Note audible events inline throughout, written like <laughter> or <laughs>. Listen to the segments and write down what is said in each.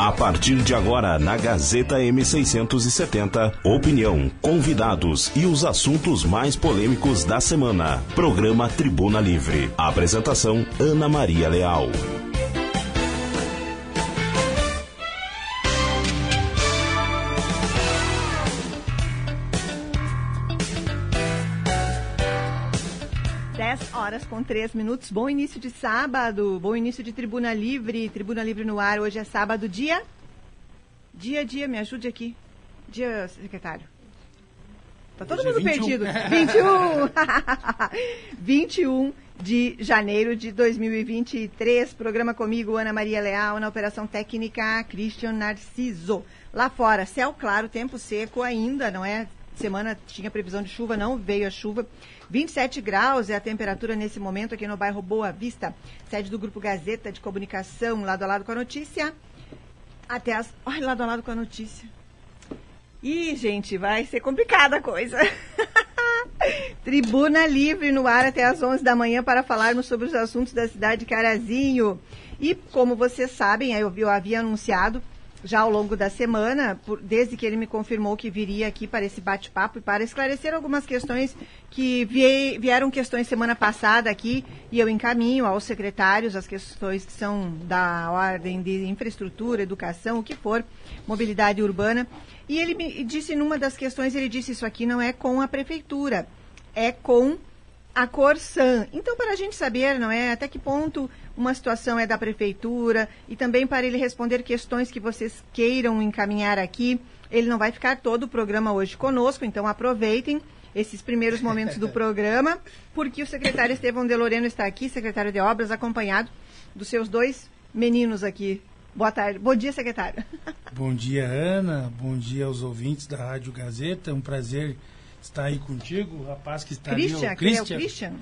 A partir de agora, na Gazeta M670, opinião, convidados e os assuntos mais polêmicos da semana. Programa Tribuna Livre. Apresentação: Ana Maria Leal. Com três minutos. Bom início de sábado, bom início de Tribuna Livre. Tribuna Livre no ar. Hoje é sábado, dia. Dia, dia, me ajude aqui. Dia, secretário. Tá todo mundo 21. perdido. <laughs> 21! 21 <laughs> de janeiro de 2023. Programa comigo, Ana Maria Leal, na Operação Técnica, Christian Narciso. Lá fora, céu claro, tempo seco ainda, não é? Semana tinha previsão de chuva, não veio a chuva. 27 graus é a temperatura nesse momento aqui no bairro Boa Vista, sede do Grupo Gazeta de Comunicação, lado a lado com a notícia. Até as. Olha, lado a lado com a notícia. Ih, gente, vai ser complicada a coisa. <laughs> Tribuna Livre no ar até às 11 da manhã para falarmos sobre os assuntos da cidade de Carazinho. E como vocês sabem, eu havia anunciado já ao longo da semana, por, desde que ele me confirmou que viria aqui para esse bate-papo e para esclarecer algumas questões que vie, vieram questões semana passada aqui e eu encaminho aos secretários as questões que são da ordem de infraestrutura, educação, o que for, mobilidade urbana. E ele me disse numa das questões, ele disse isso aqui não é com a prefeitura, é com a Corsan. Então, para a gente saber, não é, até que ponto uma situação é da prefeitura e também para ele responder questões que vocês queiram encaminhar aqui. Ele não vai ficar todo o programa hoje conosco, então aproveitem esses primeiros momentos do <laughs> programa, porque o secretário Estevão de Loreno está aqui, secretário de Obras, acompanhado dos seus dois meninos aqui. Boa tarde. Bom dia, secretário. Bom dia, Ana. Bom dia aos ouvintes da Rádio Gazeta. É um prazer estar aí contigo, o rapaz que está Christian, ali. O Christian, é o Christian.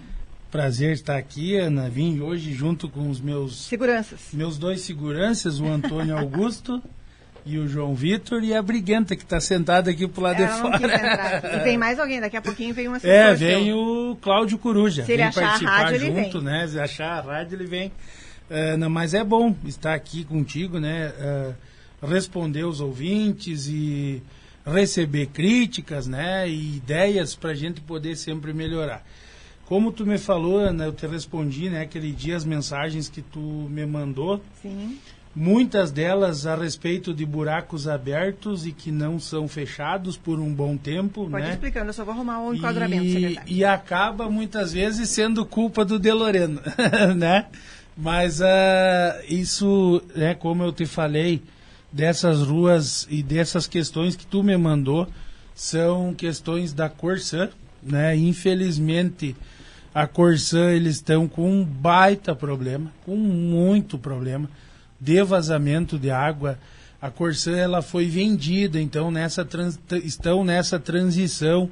Prazer estar aqui, Ana. Vim hoje junto com os meus... Seguranças. Meus dois seguranças, o Antônio Augusto e o João Vitor e a Briguenta, que está sentada aqui pro lado Ela de fora. E vem mais alguém, daqui a pouquinho vem uma <laughs> É, vem o Cláudio Coruja. Se ele vem achar participar a rádio, junto, né? Se achar a rádio, ele vem. Uh, mas é bom estar aqui contigo, né? Uh, responder os ouvintes e receber críticas, né? E ideias para a gente poder sempre melhorar. Como tu me falou, Ana, eu te respondi, né, aquele dia as mensagens que tu me mandou. Sim. Muitas delas a respeito de buracos abertos e que não são fechados por um bom tempo, Pode né? explicando, eu só vou arrumar um enquadramento, e, secretário. e acaba muitas vezes sendo culpa do De Loreno, <laughs> né? Mas uh, isso, né, como eu te falei, dessas ruas e dessas questões que tu me mandou, são questões da Corsã, né? Infelizmente, a Corsã eles estão com um baita problema, com muito problema de vazamento de água. A Corsã ela foi vendida, então nessa trans, estão nessa transição,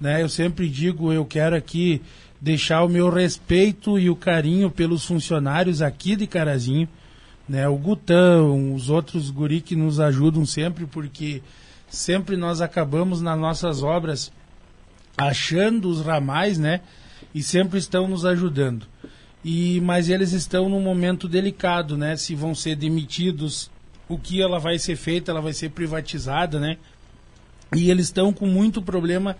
né? Eu sempre digo, eu quero aqui deixar o meu respeito e o carinho pelos funcionários aqui de Carazinho, né? O Gutão, os outros guri que nos ajudam sempre, porque sempre nós acabamos nas nossas obras achando os ramais, né? E sempre estão nos ajudando. E mas eles estão num momento delicado, né? Se vão ser demitidos, o que ela vai ser feita, ela vai ser privatizada, né? E eles estão com muito problema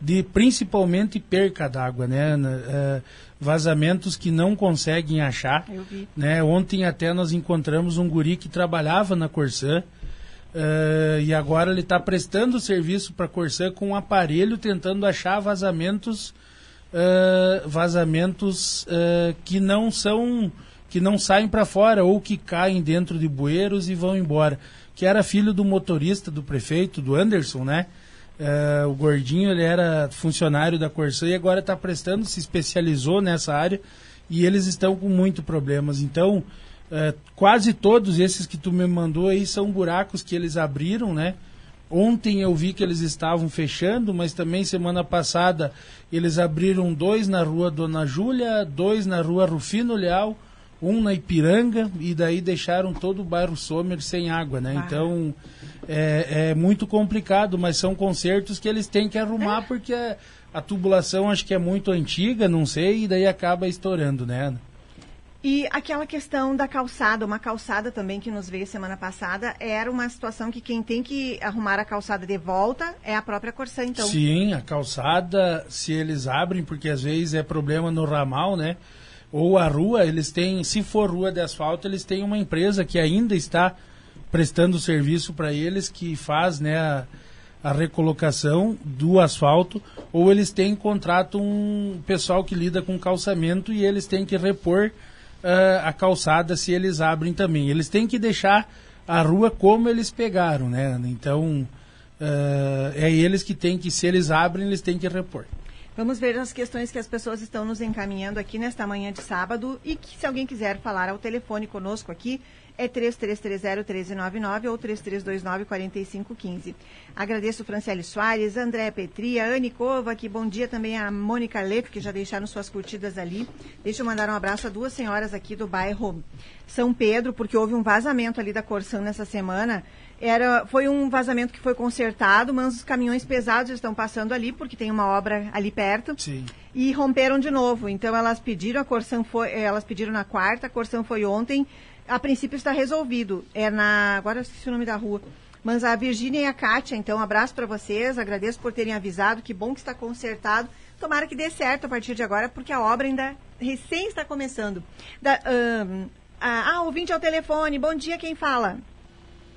de principalmente perca d'água, né? Uh, vazamentos que não conseguem achar. Eu vi. Né? Ontem até nós encontramos um guri que trabalhava na Corsã uh, e agora ele está prestando serviço para a Corsã com um aparelho tentando achar vazamentos uh, vazamentos que não são que não saem para fora ou que caem dentro de bueiros e vão embora. Que era filho do motorista do prefeito, do Anderson, né? Uh, o Gordinho ele era funcionário da Corsã e agora está prestando, se especializou nessa área e eles estão com muito problemas. Então, uh, quase todos esses que tu me mandou aí são buracos que eles abriram, né? Ontem eu vi que eles estavam fechando, mas também semana passada eles abriram dois na rua Dona Júlia, dois na rua Rufino Leal, um na Ipiranga e daí deixaram todo o bairro Sommer sem água, né? Ah. Então é, é, muito complicado, mas são consertos que eles têm que arrumar porque a, a, tubulação acho que é muito antiga, não sei, e daí acaba estourando, né? E aquela questão da calçada, uma calçada também que nos veio semana passada, era uma situação que quem tem que arrumar a calçada de volta é a própria Corsã, então. Sim, a calçada, se eles abrem, porque às vezes é problema no ramal, né? Ou a rua, eles têm, se for rua de asfalto, eles têm uma empresa que ainda está prestando serviço para eles, que faz, né, a, a recolocação do asfalto, ou eles têm contrato um pessoal que lida com calçamento e eles têm que repor uh, a calçada se eles abrem também. Eles têm que deixar a rua como eles pegaram, né? Então, uh, é eles que têm que, se eles abrem, eles têm que repor. Vamos ver as questões que as pessoas estão nos encaminhando aqui nesta manhã de sábado e que se alguém quiser falar ao telefone conosco aqui, é 3330-1399 ou 3329-4515. Agradeço Franciele Soares, André Petria, Anne que bom dia também a Mônica Lepe, que já deixaram suas curtidas ali. Deixa eu mandar um abraço a duas senhoras aqui do bairro São Pedro, porque houve um vazamento ali da Corsã nessa semana. Era, foi um vazamento que foi consertado, mas os caminhões pesados estão passando ali, porque tem uma obra ali perto. Sim. E romperam de novo. Então elas pediram, a Corsã foi, elas pediram na quarta, a Corsã foi ontem a princípio está resolvido. É na. Agora eu esqueci o nome da rua. Mas a Virgínia e a Kátia, então, um abraço para vocês. Agradeço por terem avisado. Que bom que está consertado. Tomara que dê certo a partir de agora, porque a obra ainda recém está começando. Da, um, ah, ouvinte ao telefone. Bom dia, quem fala?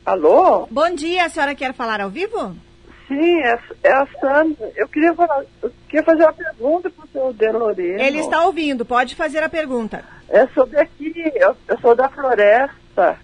Alô? Bom dia, a senhora quer falar ao vivo? Sim, é, é a Sandra. Eu queria, falar, eu queria fazer uma pergunta para o senhor Deloreno. Ele está ouvindo, pode fazer a pergunta. É sobre aqui, eu, eu sou da floresta.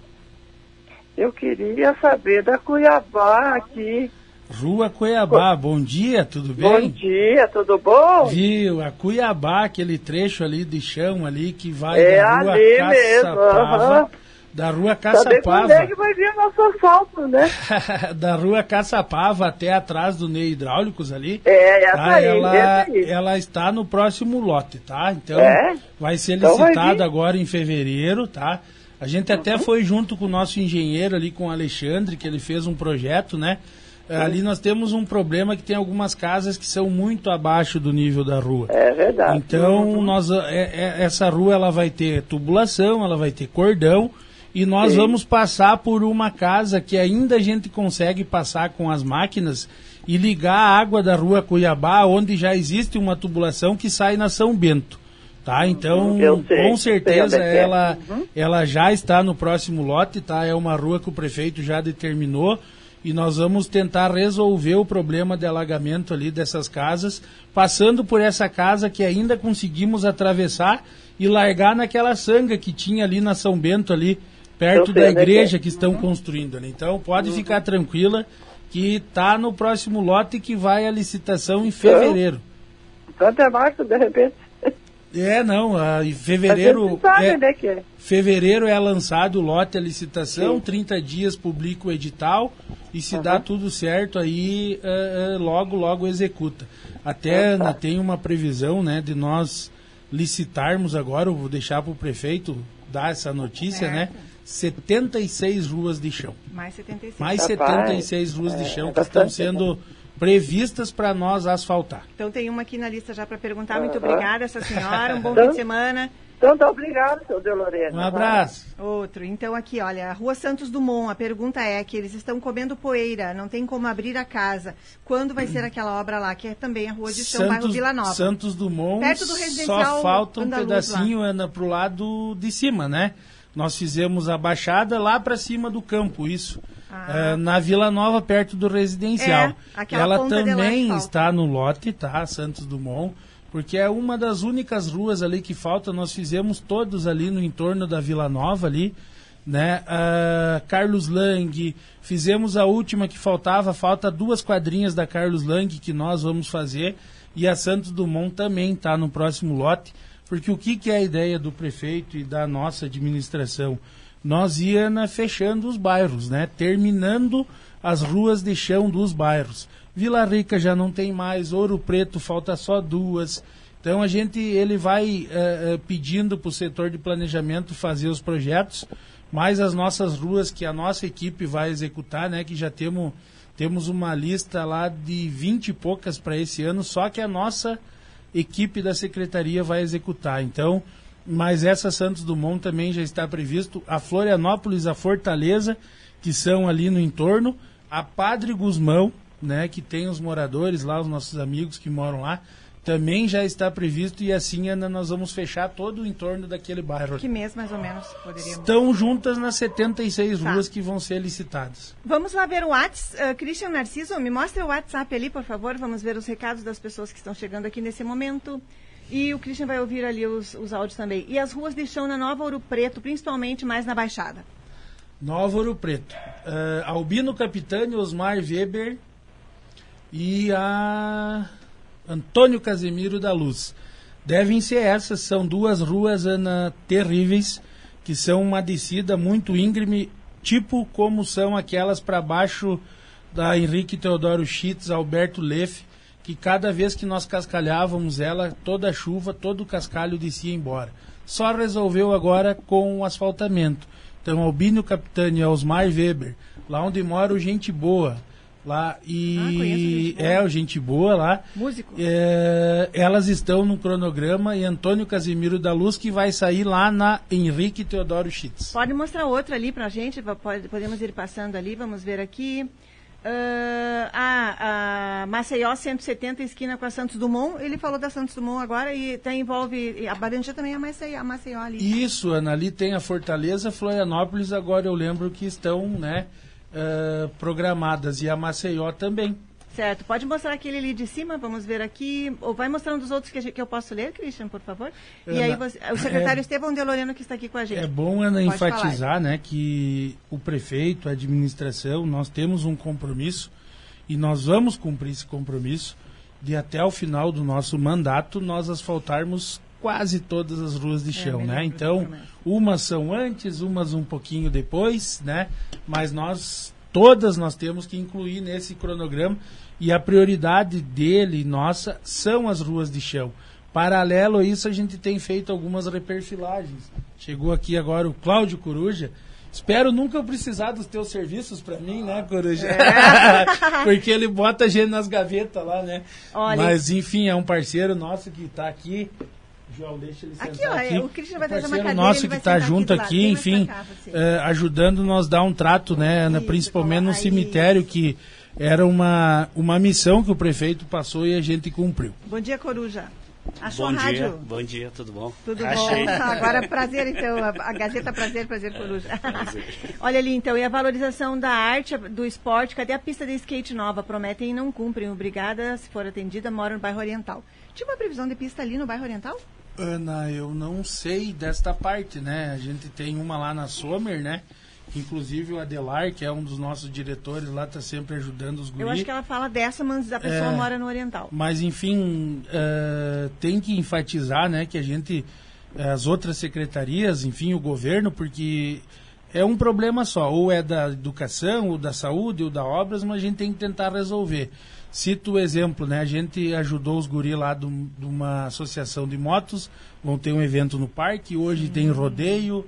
Eu queria saber da Cuiabá aqui. Rua Cuiabá, bom dia, tudo bem? Bom dia, tudo bom? Viu, a Cuiabá, aquele trecho ali de chão ali que vai é da rua ali Caçapava, mesmo, da rua Caçapava. é que vai vir nosso asfalto, né? <laughs> da rua Caçapava até atrás do Ney Hidráulicos ali. É, essa tá? aí, ela, essa aí. ela está no próximo lote, tá? Então É? vai ser Então vai licitado agora em fevereiro, tá? A gente Uhum. até foi junto com o nosso engenheiro ali, com o Alexandre, que ele fez um projeto, né? Ali nós temos um problema que tem algumas casas que são muito abaixo do nível da rua. É verdade. Então, nós, é- é- essa rua ela vai ter tubulação, ela vai ter cordão, e nós Sim. vamos passar por uma casa que ainda a gente consegue passar com as máquinas e ligar a água da rua Cuiabá, onde já existe uma tubulação que sai na São Bento. Tá? Então, Uhum. Eu sei, com certeza é é. ela, ela já está no próximo lote, tá? É uma rua que o prefeito já determinou e nós vamos tentar resolver o problema de alagamento ali dessas casas, passando por essa casa que ainda conseguimos atravessar e largar naquela sanga que tinha ali na São Bento ali, perto sei da é igreja é. que estão construindo ali. Então, pode ficar tranquila que tá no próximo lote que vai a licitação em fevereiro. Tanto é março, de repente. É, não, a, em A fevereiro gente sabe, é, né, que é. Fevereiro é lançado o lote, a licitação, Sim. 30 dias publica o edital e se dá tudo certo aí eh, eh, logo, logo executa. Até. Ana, tem uma previsão né, de nós licitarmos agora, eu vou deixar para o prefeito dar essa notícia, né? 76 ruas de chão. Mais 76. Mais Rapaz, 76 ruas de é, chão é que estão sendo previstas para nós asfaltar. Então tem uma aqui na lista já para perguntar. Muito Aham. obrigada, essa senhora. Um bom Então- fim de semana. Então, tá obrigado, seu Deloreno. Um abraço. Outro. Então, aqui, olha, a Rua Santos Dumont, a pergunta é que eles estão comendo poeira, não tem como abrir a casa. Quando vai ser aquela obra lá, que é também a Rua de Chão, bairro Vila Nova? Santos Dumont, Perto do residencial só falta um Andaluz pedacinho Ana, pro lado de cima, né? Nós fizemos a baixada lá para cima do campo, isso. Ah. É, na Vila Nova, perto do residencial. É, Ela também está no lote, tá? Santos Dumont. Porque é uma das únicas ruas ali que falta. Nós fizemos todos ali no entorno da Vila Nova ali, né? Ah, Carlos Lang, fizemos a última que faltava, falta duas quadrinhas da Carlos Lang que nós vamos fazer e a Santos Dumont também está no próximo lote, porque o que, que é a ideia do prefeito e da nossa administração? Nós ia fechando os bairros, né? Terminando as ruas de chão dos bairros. Vila Rica já não tem mais, Ouro Preto falta só duas. Então a gente ele vai eh, eh, pedindo para o setor de planejamento fazer os projetos, mas as nossas ruas que a nossa equipe vai executar, né? Que já temos temos uma lista lá de 20 e poucas para esse ano, só que a nossa equipe da secretaria vai executar. Então mas essa Santos Dumont também já está previsto. A Florianópolis, a Fortaleza, que são ali no entorno, a Padre Gusmão, né, que tem os moradores lá, os nossos amigos que moram lá, também já está previsto e assim Ana, nós vamos fechar todo o entorno daquele bairro. Que mês mais ou menos poderíamos? Estão juntas nas 76 Tá. ruas que vão ser licitadas. Vamos lá ver o WhatsApp. Uh, Christian Narciso, me mostra o WhatsApp ali, por favor. Vamos ver os recados das pessoas que estão chegando aqui nesse momento. E o Christian vai ouvir ali os, os áudios também. E as ruas de chão na Nova Ouro Preto, principalmente mais na Baixada. Nova Ouro Preto. Ah, Albino Capitani, Osmar Weber e a Antônio Casemiro da Luz. Devem ser essas, são duas ruas, Ana, terríveis, que são uma descida muito íngreme, tipo como são aquelas para baixo da Henrique Teodoro Schitz, Alberto Leff, que cada vez que nós cascalhávamos ela, toda a chuva, todo o cascalho descia embora. Só resolveu agora com o asfaltamento. Então, Albino Capitani e Osmar Weber, lá onde mora o Gente Boa, lá Ah, e Boa. é o Gente Boa lá. Músico. É, elas estão no cronograma e Antônio Casimiro da Luz que vai sair lá na Henrique Teodoro Schitz. Pode mostrar outra ali pra gente, pode- podemos ir passando ali, vamos ver aqui. Ah, a, a Maceió 170, esquina com a Santos Dumont. Ele falou da Santos Dumont agora e tá, envolve. A Barandia também é a Maceió, a Maceió ali. Isso, Ana, ali tem a Fortaleza, Florianópolis, agora eu lembro que estão né, eh, programadas, e a Maceió também. Certo, pode mostrar aquele ali de cima, vamos ver aqui. Ou vai mostrando os outros que, gente- que eu posso ler, Christian, por favor? E Ana, aí, você- o secretário é- Estevão que está aqui com a gente. É bom, Ana, Pode enfatizar né, que o prefeito, a administração, nós temos um compromisso e nós vamos cumprir esse compromisso de até o final do nosso mandato nós asfaltarmos quase todas as ruas de chão, me né? Então, também. umas são antes, umas um pouquinho depois, né? Mas nós todas nós temos que incluir nesse cronograma e a prioridade dele, nossa, são as ruas de chão. Paralelo a isso, a gente tem feito algumas reperfilagens. Chegou aqui agora o Cláudio Coruja. Espero nunca precisar dos teus serviços para mim, né, Coruja? <laughs> Porque ele bota a gente nas gavetas lá, né? Olha- Mas, enfim, é um parceiro nosso que está aqui. João, deixa ele sentar Aqui, ó, aqui. o Christian vai trazer uma cadeira, nosso que vai está aqui junto aqui, mais enfim, cá, eh, ajudando nos dar um trato, né, Ana, Isso, principalmente no cemitério, que era uma, uma missão que o prefeito passou e a gente cumpriu. Bom dia, Coruja. Achou Bom a rádio? dia, bom dia, tudo bom? Tudo Achei. bom? Agora prazer, então. A, a Gazeta Prazer, Prazer Coruja. <laughs> Olha ali, então, e a valorização da arte, do esporte, cadê a pista de skate nova? Prometem e não cumprem. Obrigada, se for atendida, mora no bairro Oriental. Tinha uma previsão de pista ali no bairro Oriental? Ana, eu não sei desta parte, né? A gente tem uma lá na Sommer, né? Inclusive o Adelar, que é um dos nossos diretores lá, está sempre ajudando os Eu guris. acho que ela fala dessa, mas a pessoa É. mora no Oriental. Mas, enfim, eh, tem que enfatizar né, que a gente, eh, as outras secretarias, enfim, o governo, porque é um problema só, ou é da educação, ou da saúde, ou da obras, mas a gente tem que tentar resolver. Cito o exemplo, né? A gente ajudou os guri lá de um- uma associação de motos, vão ter um evento no parque, hoje tem rodeio,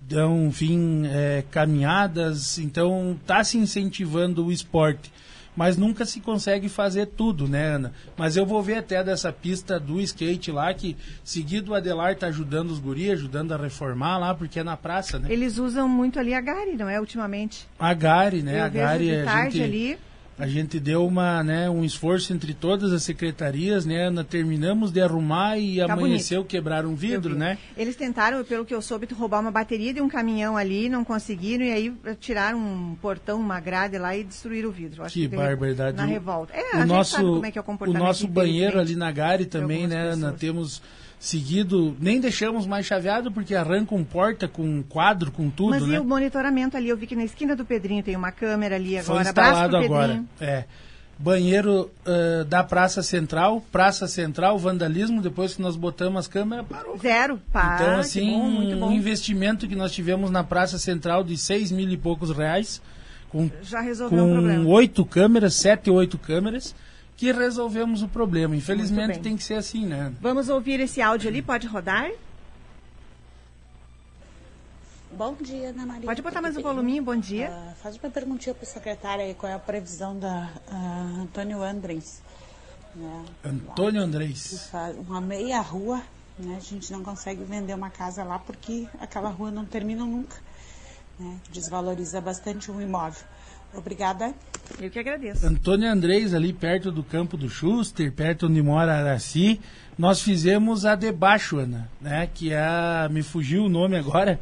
dão, enfim, eh, caminhadas, então está se incentivando o esporte mas nunca se consegue fazer tudo, né, Ana? Mas eu vou ver até dessa pista do skate lá, que seguido o Adelar tá ajudando os guri, ajudando a reformar lá, porque é na praça, né? Eles usam muito ali a Gari, não é? Ultimamente. A Gari, né? Eu a Gari, de a gente, ali. A gente deu uma, né, um esforço entre todas as secretarias, né, Ana? Terminamos de arrumar e Tá amanheceu, quebraram um vidro, vi. né? Eles tentaram, pelo que eu soube, roubar uma bateria de um caminhão ali, não conseguiram, e aí tiraram um portão, uma grade lá e destruíram o vidro. Acho Que teve- barbaridade. Na revolta. É, o a gente nosso, sabe como é que é o o nosso banheiro ali na Gare também, né, Ana? Temos seguido, nem deixamos mais chaveado porque arrancam porta com quadro, com tudo, Mas né? e o monitoramento ali? Eu vi que na esquina do Pedrinho tem uma câmera ali Foi agora. Abraço instalado agora. Pedrinho. É. Banheiro ah, da Praça Central, Praça Central, vandalismo, depois que nós botamos as câmeras, parou. Zero. Pá, então, assim, bom, muito bom. um investimento que nós tivemos na Praça Central de seis mil e poucos reais, com Já resolveu o problema. com oito câmeras, sete, oito câmeras, que resolvemos o problema. Infelizmente tem que ser assim, né? Vamos ouvir esse áudio ali, pode rodar? Bom dia, Ana Maria. Pode botar mais um voluminho, bom dia. Ah, faz uma perguntinha para a secretária aí, qual é a previsão da ah, Antônio Andrens. Né? Antônio Andrés. uma meia rua Né? A gente não consegue vender uma casa lá porque aquela rua não termina nunca. Né? Desvaloriza bastante o imóvel. Obrigada. Eu que agradeço. Antônio Andrés, ali perto do campo do Schuster, perto onde mora Araci, nós fizemos a debaixo, Ana, né? Que é a, me fugiu o nome agora,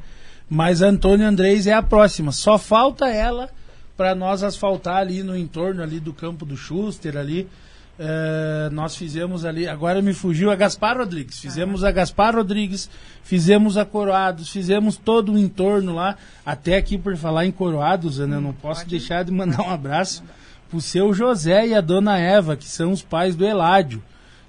mas Antônio Andrés é a próxima. Só falta ela para nós asfaltar ali no entorno ali do campo do Schuster ali. Uh, nós fizemos ali, agora me fugiu a Gaspar Rodrigues, fizemos a Gaspar Rodrigues, fizemos a Coroados, fizemos todo o entorno lá, até aqui por falar em Coroados, Ana, eu não posso deixar de mandar um abraço pro seu José e a dona Eva, que são os pais do Eládio,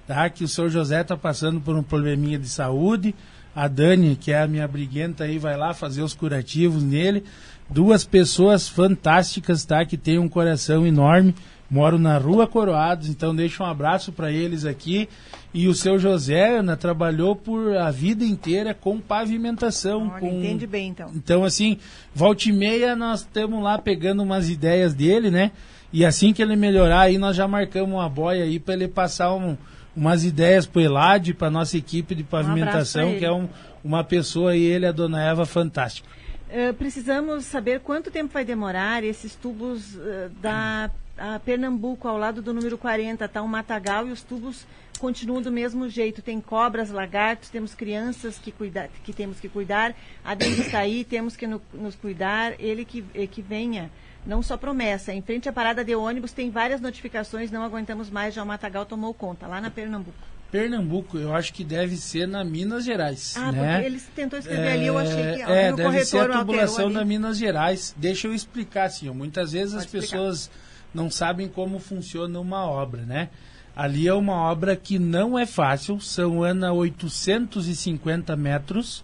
tá? Que o seu José tá passando por um probleminha de saúde, a Dani, que é a minha briguenta aí, vai lá fazer os curativos nele, duas pessoas fantásticas, tá? Que tem um coração enorme, Moro na Rua Coroados, então deixa um abraço para eles aqui. E o seu José, Ana, trabalhou por a vida inteira com pavimentação. Olha, com... Entende bem, então. Então, assim, volta e meia nós estamos lá pegando umas ideias dele, né? E assim que ele melhorar aí, nós já marcamos uma boia aí para ele passar um, umas ideias para o Elad, para nossa equipe de pavimentação, pra que é um, uma pessoa e ele, a dona Eva, fantástica. Uh, precisamos saber quanto tempo vai demorar esses tubos uh, da a Pernambuco, ao lado do número 40, está um matagal e os tubos continuam do mesmo jeito. Tem cobras, lagartos, temos crianças que, cuida, que temos que cuidar. A dengue está aí, temos que no, nos cuidar. Ele que, que venha. Não só promessa. Em frente à parada de ônibus tem várias notificações, não aguentamos mais, já o Matagal tomou conta, lá na Pernambuco. Pernambuco, eu acho que deve ser na Minas Gerais. Ah, né? porque eles tentou escrever é, ali, eu achei que é, no deve corretor ser a tubulação da Minas Gerais. Deixa eu explicar assim, ó, muitas vezes Pode as explicar. pessoas não sabem como funciona uma obra, né? Ali é uma obra que não é fácil, são Ana 850 metros,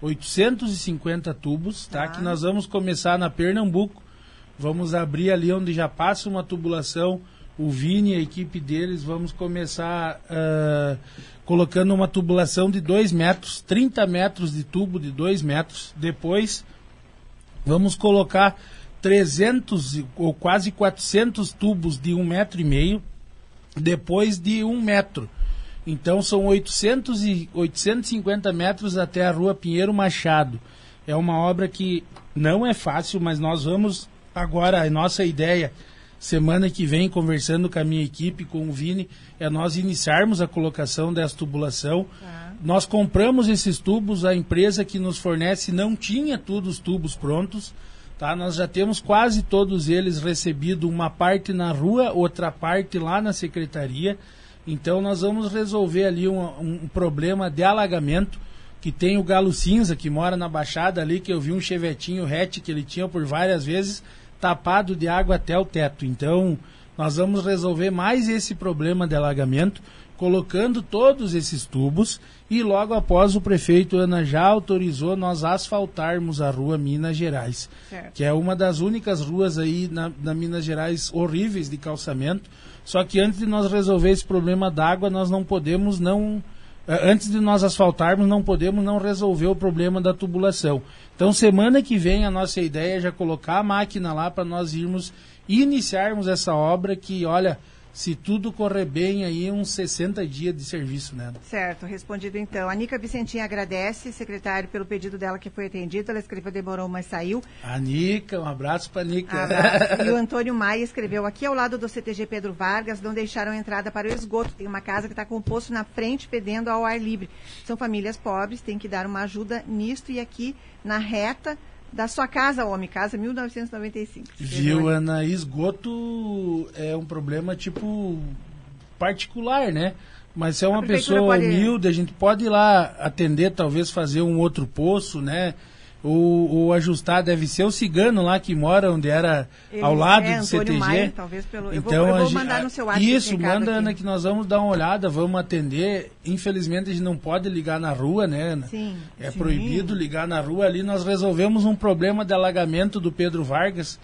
850 tubos, tá? Que nós vamos começar na Pernambuco, vamos abrir ali onde já passa uma tubulação, o Vini e a equipe deles, vamos começar uh, colocando uma tubulação de 2 metros, 30 metros de tubo de 2 metros, depois vamos colocar 300 ou quase 400 tubos de um metro e meio, depois de um metro. Então são 800 e 850 metros até a Rua Pinheiro Machado. É uma obra que não é fácil, mas nós vamos agora a nossa ideia semana que vem conversando com a minha equipe, com o Vini, é nós iniciarmos a colocação dessa tubulação. Ah. Nós compramos esses tubos, a empresa que nos fornece não tinha todos os tubos prontos. Tá? Nós já temos quase todos eles recebido uma parte na rua, outra parte lá na secretaria. Então nós vamos resolver ali um, um problema de alagamento que tem o Galo Cinza, que mora na Baixada ali, que eu vi um chevetinho hatch que ele tinha por várias vezes, tapado de água até o teto. Então, nós vamos resolver mais esse problema de alagamento colocando todos esses tubos e logo após o prefeito Ana já autorizou nós asfaltarmos a rua Minas Gerais, certo. que é uma das únicas ruas aí na, na, Minas Gerais horríveis de calçamento. Só que antes de nós resolver esse problema d'água, nós não podemos não eh, antes de nós asfaltarmos, não podemos não resolver o problema da tubulação. Então, semana que vem, a nossa ideia é já colocar a máquina lá para nós irmos iniciarmos essa obra que, olha, se tudo correr bem, aí uns 60 dias de serviço, né? Certo, respondido então. A Nica Vicentinha agradece, secretário, pelo pedido dela que foi atendido. Ela escreveu, demorou, mas saiu. A Nica, um abraço para a Nica. Abraço. e o <laughs> Antônio Maia escreveu, aqui ao lado do CTG Pedro Vargas, não deixaram entrada para o esgoto. Tem uma casa que está com poço na frente, pedendo ao ar livre. São famílias pobres, tem que dar uma ajuda nisto e aqui na reta da sua casa, homem, casa 1995. Viu, Ana? Esgoto é um problema tipo particular, né? Mas se é uma pessoa pode... humilde, a gente pode ir lá atender, talvez fazer um outro poço, né? Ou, ou, ajustar deve ser o cigano lá que mora onde era Ele, ao lado é, do CTG. Maia, talvez pelo... Então, eu vou, eu vou mandar no seu WhatsApp Isso, manda aqui. Ana que nós vamos dar uma olhada, vamos atender. Infelizmente a gente não pode ligar na rua, né, Ana? Sim. É sim. proibido ligar na rua ali. Nós resolvemos um problema de alagamento do Pedro Vargas,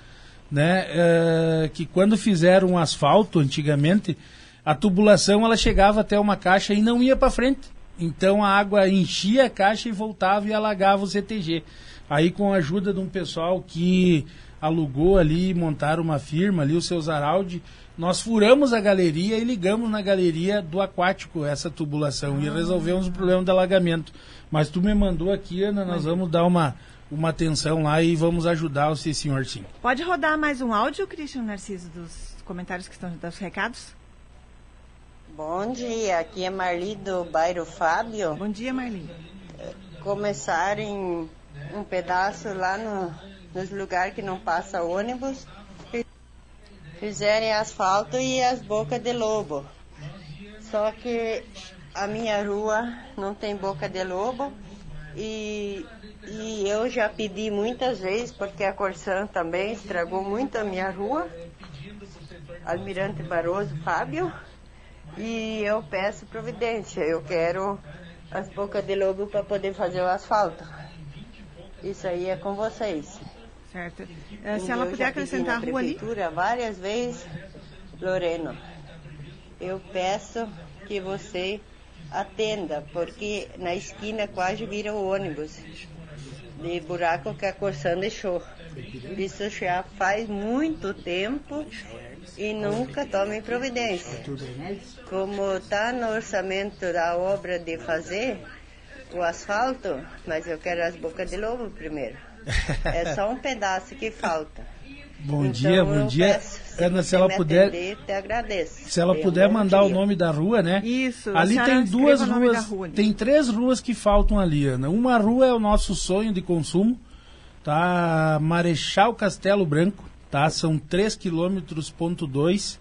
né? É, que quando fizeram um asfalto antigamente, a tubulação ela chegava até uma caixa e não ia para frente Então a água enchia a caixa e voltava e alagava o CTG. Aí com a ajuda de um pessoal que alugou ali, montaram uma firma ali, o seu Zaraldi, nós furamos a galeria e ligamos na galeria do aquático essa tubulação ah. e resolvemos o problema do alagamento. Mas tu me mandou aqui, Ana, nós vamos dar uma, uma atenção lá e vamos ajudar o senhor sim. Pode rodar mais um áudio, Cristian Narciso, dos comentários que estão dos recados? Bom dia, aqui é Marli do bairro Fábio. Bom dia, Marli. Começarem um pedaço lá no, nos lugares que não passa ônibus, fizerem asfalto e as bocas de lobo. Só que a minha rua não tem boca de lobo e, e eu já pedi muitas vezes, porque a Corsan também estragou muito a minha rua. Almirante Barroso Fábio. E eu peço providência. Eu quero as bocas de lobo para poder fazer o asfalto. Isso aí é com vocês. Certo. Uh, se ela puder acrescentar a rua ali. várias vezes, Loreno, eu peço que você atenda, porque na esquina quase vira o ônibus de buraco que a Corsan deixou. Isso já faz muito tempo e nunca tomem providência. Como está no orçamento da obra de fazer o asfalto, mas eu quero as bocas de lobo primeiro. É só um pedaço que falta. Bom então, dia, bom dia. Peço, se Ana, se ela puder. Atender, te agradeço. Se ela puder um mandar dia. o nome da rua, né? Isso. Ali tem duas ruas. Rua, tem três ruas que faltam ali, Ana. Uma rua é o nosso sonho de consumo, tá? Marechal Castelo Branco, tá? São 3 quilômetros ponto dois.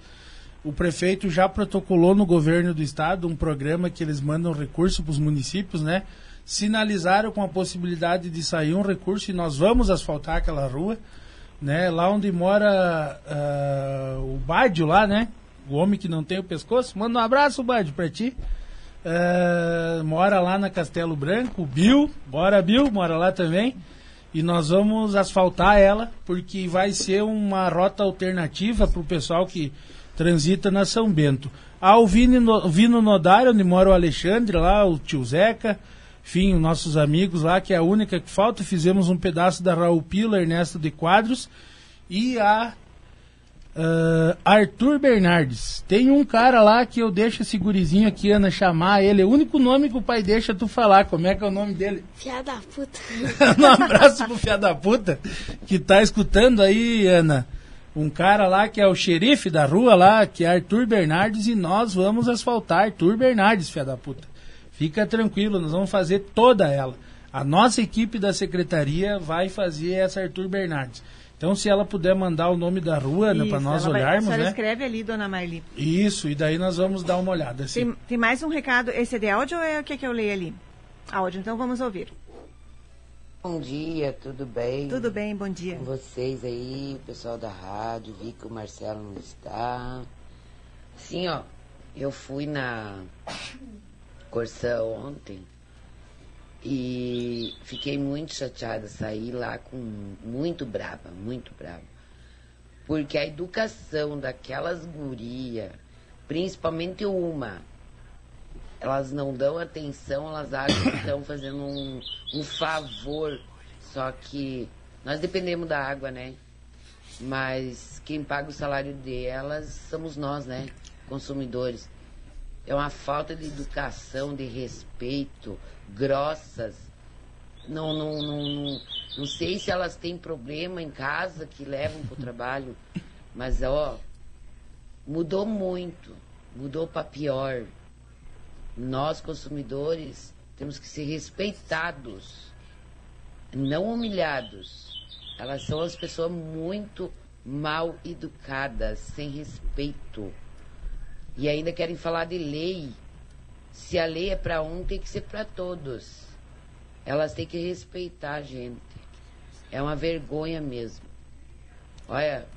O prefeito já protocolou no governo do estado um programa que eles mandam recurso para os municípios, né? Sinalizaram com a possibilidade de sair um recurso e nós vamos asfaltar aquela rua né? Lá onde mora uh, o Bádio lá, né? O homem que não tem o pescoço. Manda um abraço, Bádio, pra ti. Uh, mora lá na Castelo Branco, Bill. Bora, Bill, mora lá também. E nós vamos asfaltar ela, porque vai ser uma rota alternativa para o pessoal que transita na São Bento. Ao Vino, Vino Nodário, onde mora o Alexandre, lá, o tio Zeca, enfim, nossos amigos lá, que é a única que falta. Fizemos um pedaço da Raul Pila, Ernesto de Quadros e a uh, Arthur Bernardes. Tem um cara lá que eu deixo esse gurizinho aqui, Ana, chamar ele. É o único nome que o pai deixa tu falar. Como é que é o nome dele? Fia da puta. <laughs> um abraço pro Fia da puta que tá escutando aí, Ana. Um cara lá que é o xerife da rua lá, que é Arthur Bernardes, e nós vamos asfaltar Arthur Bernardes, Fia da puta. Fica tranquilo, nós vamos fazer toda ela. A nossa equipe da secretaria vai fazer essa Arthur Bernardes. Então, se ela puder mandar o nome da rua né, para nós olharmos, vai, a né? escreve ali, dona Marli. Isso, e daí nós vamos dar uma olhada. Assim. Tem, tem, mais um recado. Esse é de áudio ou é o que, é que eu leio ali? Áudio, então vamos ouvir. Bom dia, tudo bem? Tudo bem, bom dia. Com vocês aí, pessoal da rádio, vi que o Marcelo não está. Sim, ó, eu fui na Corsã ontem e fiquei muito chateada, saí lá com muito brava, muito brava. Porque a educação daquelas gurias, principalmente uma, elas não dão atenção, elas acham que estão fazendo um, um favor. Só que nós dependemos da água, né? Mas quem paga o salário delas somos nós, né? Consumidores é uma falta de educação, de respeito, grossas. Não, não, não, não sei se elas têm problema em casa que levam para o trabalho, mas ó, mudou muito, mudou para pior. Nós, consumidores, temos que ser respeitados, não humilhados. Elas são as pessoas muito mal educadas, sem respeito. E ainda querem falar de lei. Se a lei é para um, tem que ser para todos. Elas têm que respeitar a gente. É uma vergonha mesmo. Olha,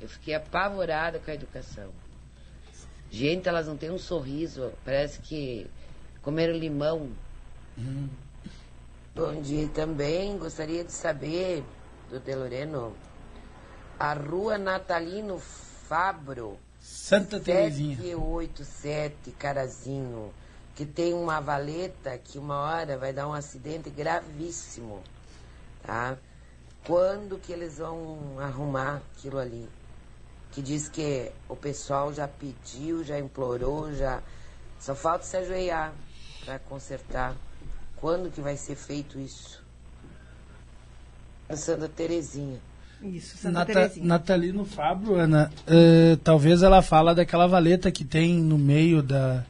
eu fiquei apavorada com a educação. Gente, elas não têm um sorriso. Parece que comeram limão. Hum. Bom dia também. Gostaria de saber, do Deloreno, a rua Natalino Fabro Santa Terezinha. 787, Carazinho. que tem uma valeta que uma hora vai dar um acidente gravíssimo, tá? Quando que eles vão arrumar aquilo ali? Que diz que o pessoal já pediu, já implorou, já só falta se ajoelhar para consertar. Quando que vai ser feito isso? Santa Terezinha. Isso, Santa Nata, Terezinha. Natalino Fabro, Ana, eh, talvez ela fala daquela valeta que tem no meio da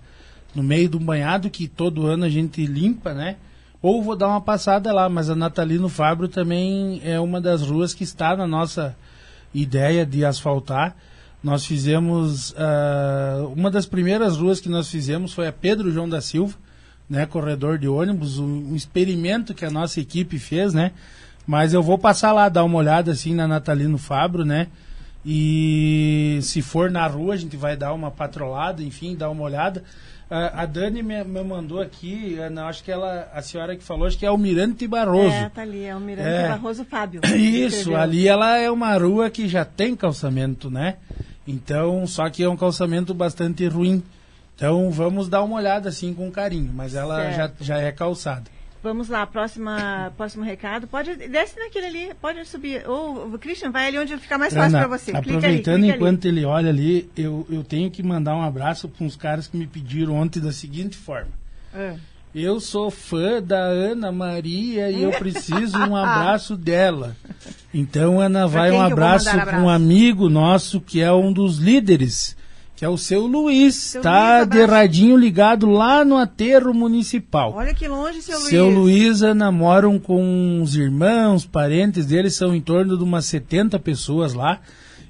no meio do banhado que todo ano a gente limpa, né? Ou vou dar uma passada lá, mas a Natalino Fabro também é uma das ruas que está na nossa ideia de asfaltar. Nós fizemos ah, uma das primeiras ruas que nós fizemos foi a Pedro João da Silva, né, corredor de ônibus, um, um experimento que a nossa equipe fez, né? Mas eu vou passar lá, dar uma olhada assim na Natalino Fabro, né? E se for na rua, a gente vai dar uma patrolada, enfim, dar uma olhada. A, a Dani me, me mandou aqui, Ana, acho que ela, a senhora que falou, acho que é Almirante Barroso. É, tá ali, é o Miranda É. Barroso Fábio. <clears throat> Isso, ali ela é uma rua que já tem calçamento, né? Então, só que é um calçamento bastante ruim. Então, vamos dar uma olhada assim com carinho, mas ela já, já é calçada. Vamos lá, próxima, próximo recado. Pode, desce naquele ali, pode subir. Ou, o Christian, vai ali onde ficar mais fácil para você. Ali, aproveitando ali. enquanto ele olha ali, eu, eu tenho que mandar um abraço para uns caras que me pediram ontem da seguinte forma. Ah. Eu sou fã da Ana Maria e eu preciso um <laughs> abraço dela. Então, Ana, vai um abraço para um amigo nosso que é um dos líderes, que é o seu Luiz. Seu tá Luiz, de radinho ligado lá no aterro municipal. Olha que longe, seu Luiz. Seu Luiz e Ana moram com os irmãos, parentes deles, são em torno de umas 70 pessoas lá.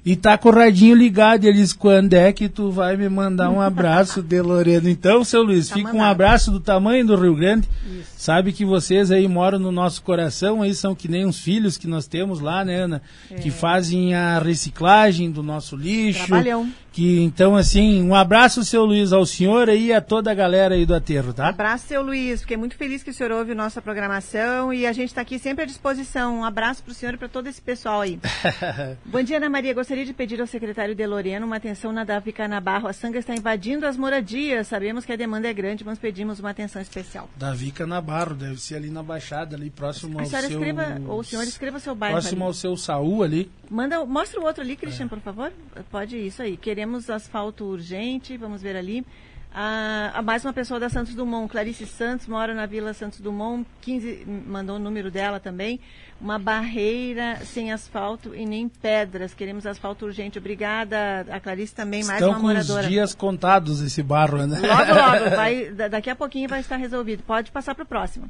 E tá com o radinho ligado. E ele diz, quando é que tu vai me mandar um abraço <laughs> de Lorena? Então, seu Luiz, Tá fica um mandado. abraço do tamanho do Rio Grande. Isso. Sabe que vocês aí moram no nosso coração, aí são que nem os filhos que nós temos lá, né, Ana? Que fazem a reciclagem do nosso lixo. Trabalhão. Que, então, assim, um abraço, seu Luiz, ao senhor e a toda a galera aí do aterro, tá? Abraço, seu Luiz. Fiquei muito feliz que o senhor ouve nossa programação e a gente está aqui sempre à disposição. Um abraço para o senhor e para todo esse pessoal aí. <laughs> Bom dia, Ana Maria. Gostaria de pedir ao secretário de Lorena uma atenção na Davi Canabarro. A Sanga está invadindo as moradias. Sabemos que a demanda é grande, mas pedimos uma atenção especial. Davi Canabarro, deve ser ali na Baixada, ali próximo A ao seu... escreva, ou o senhor escreva seu bairro Próximo ali. ao seu Saul ali. Manda, mostra o outro ali, Cristian, por favor. Pode isso aí. Queremos asfalto urgente, vamos ver ali. Ah, ah, mais uma pessoa da Santos Dumont, Clarice Santos, mora na Vila Santos Dumont, 15, mandou o número dela também. Uma barreira sem asfalto e nem pedras. Queremos asfalto urgente. Obrigada, a Clarice também, mais Estão uma com moradora. os dias contados esse barro, né? Logo, logo, <laughs> vai, da- daqui a pouquinho vai estar resolvido. Pode passar para o próximo.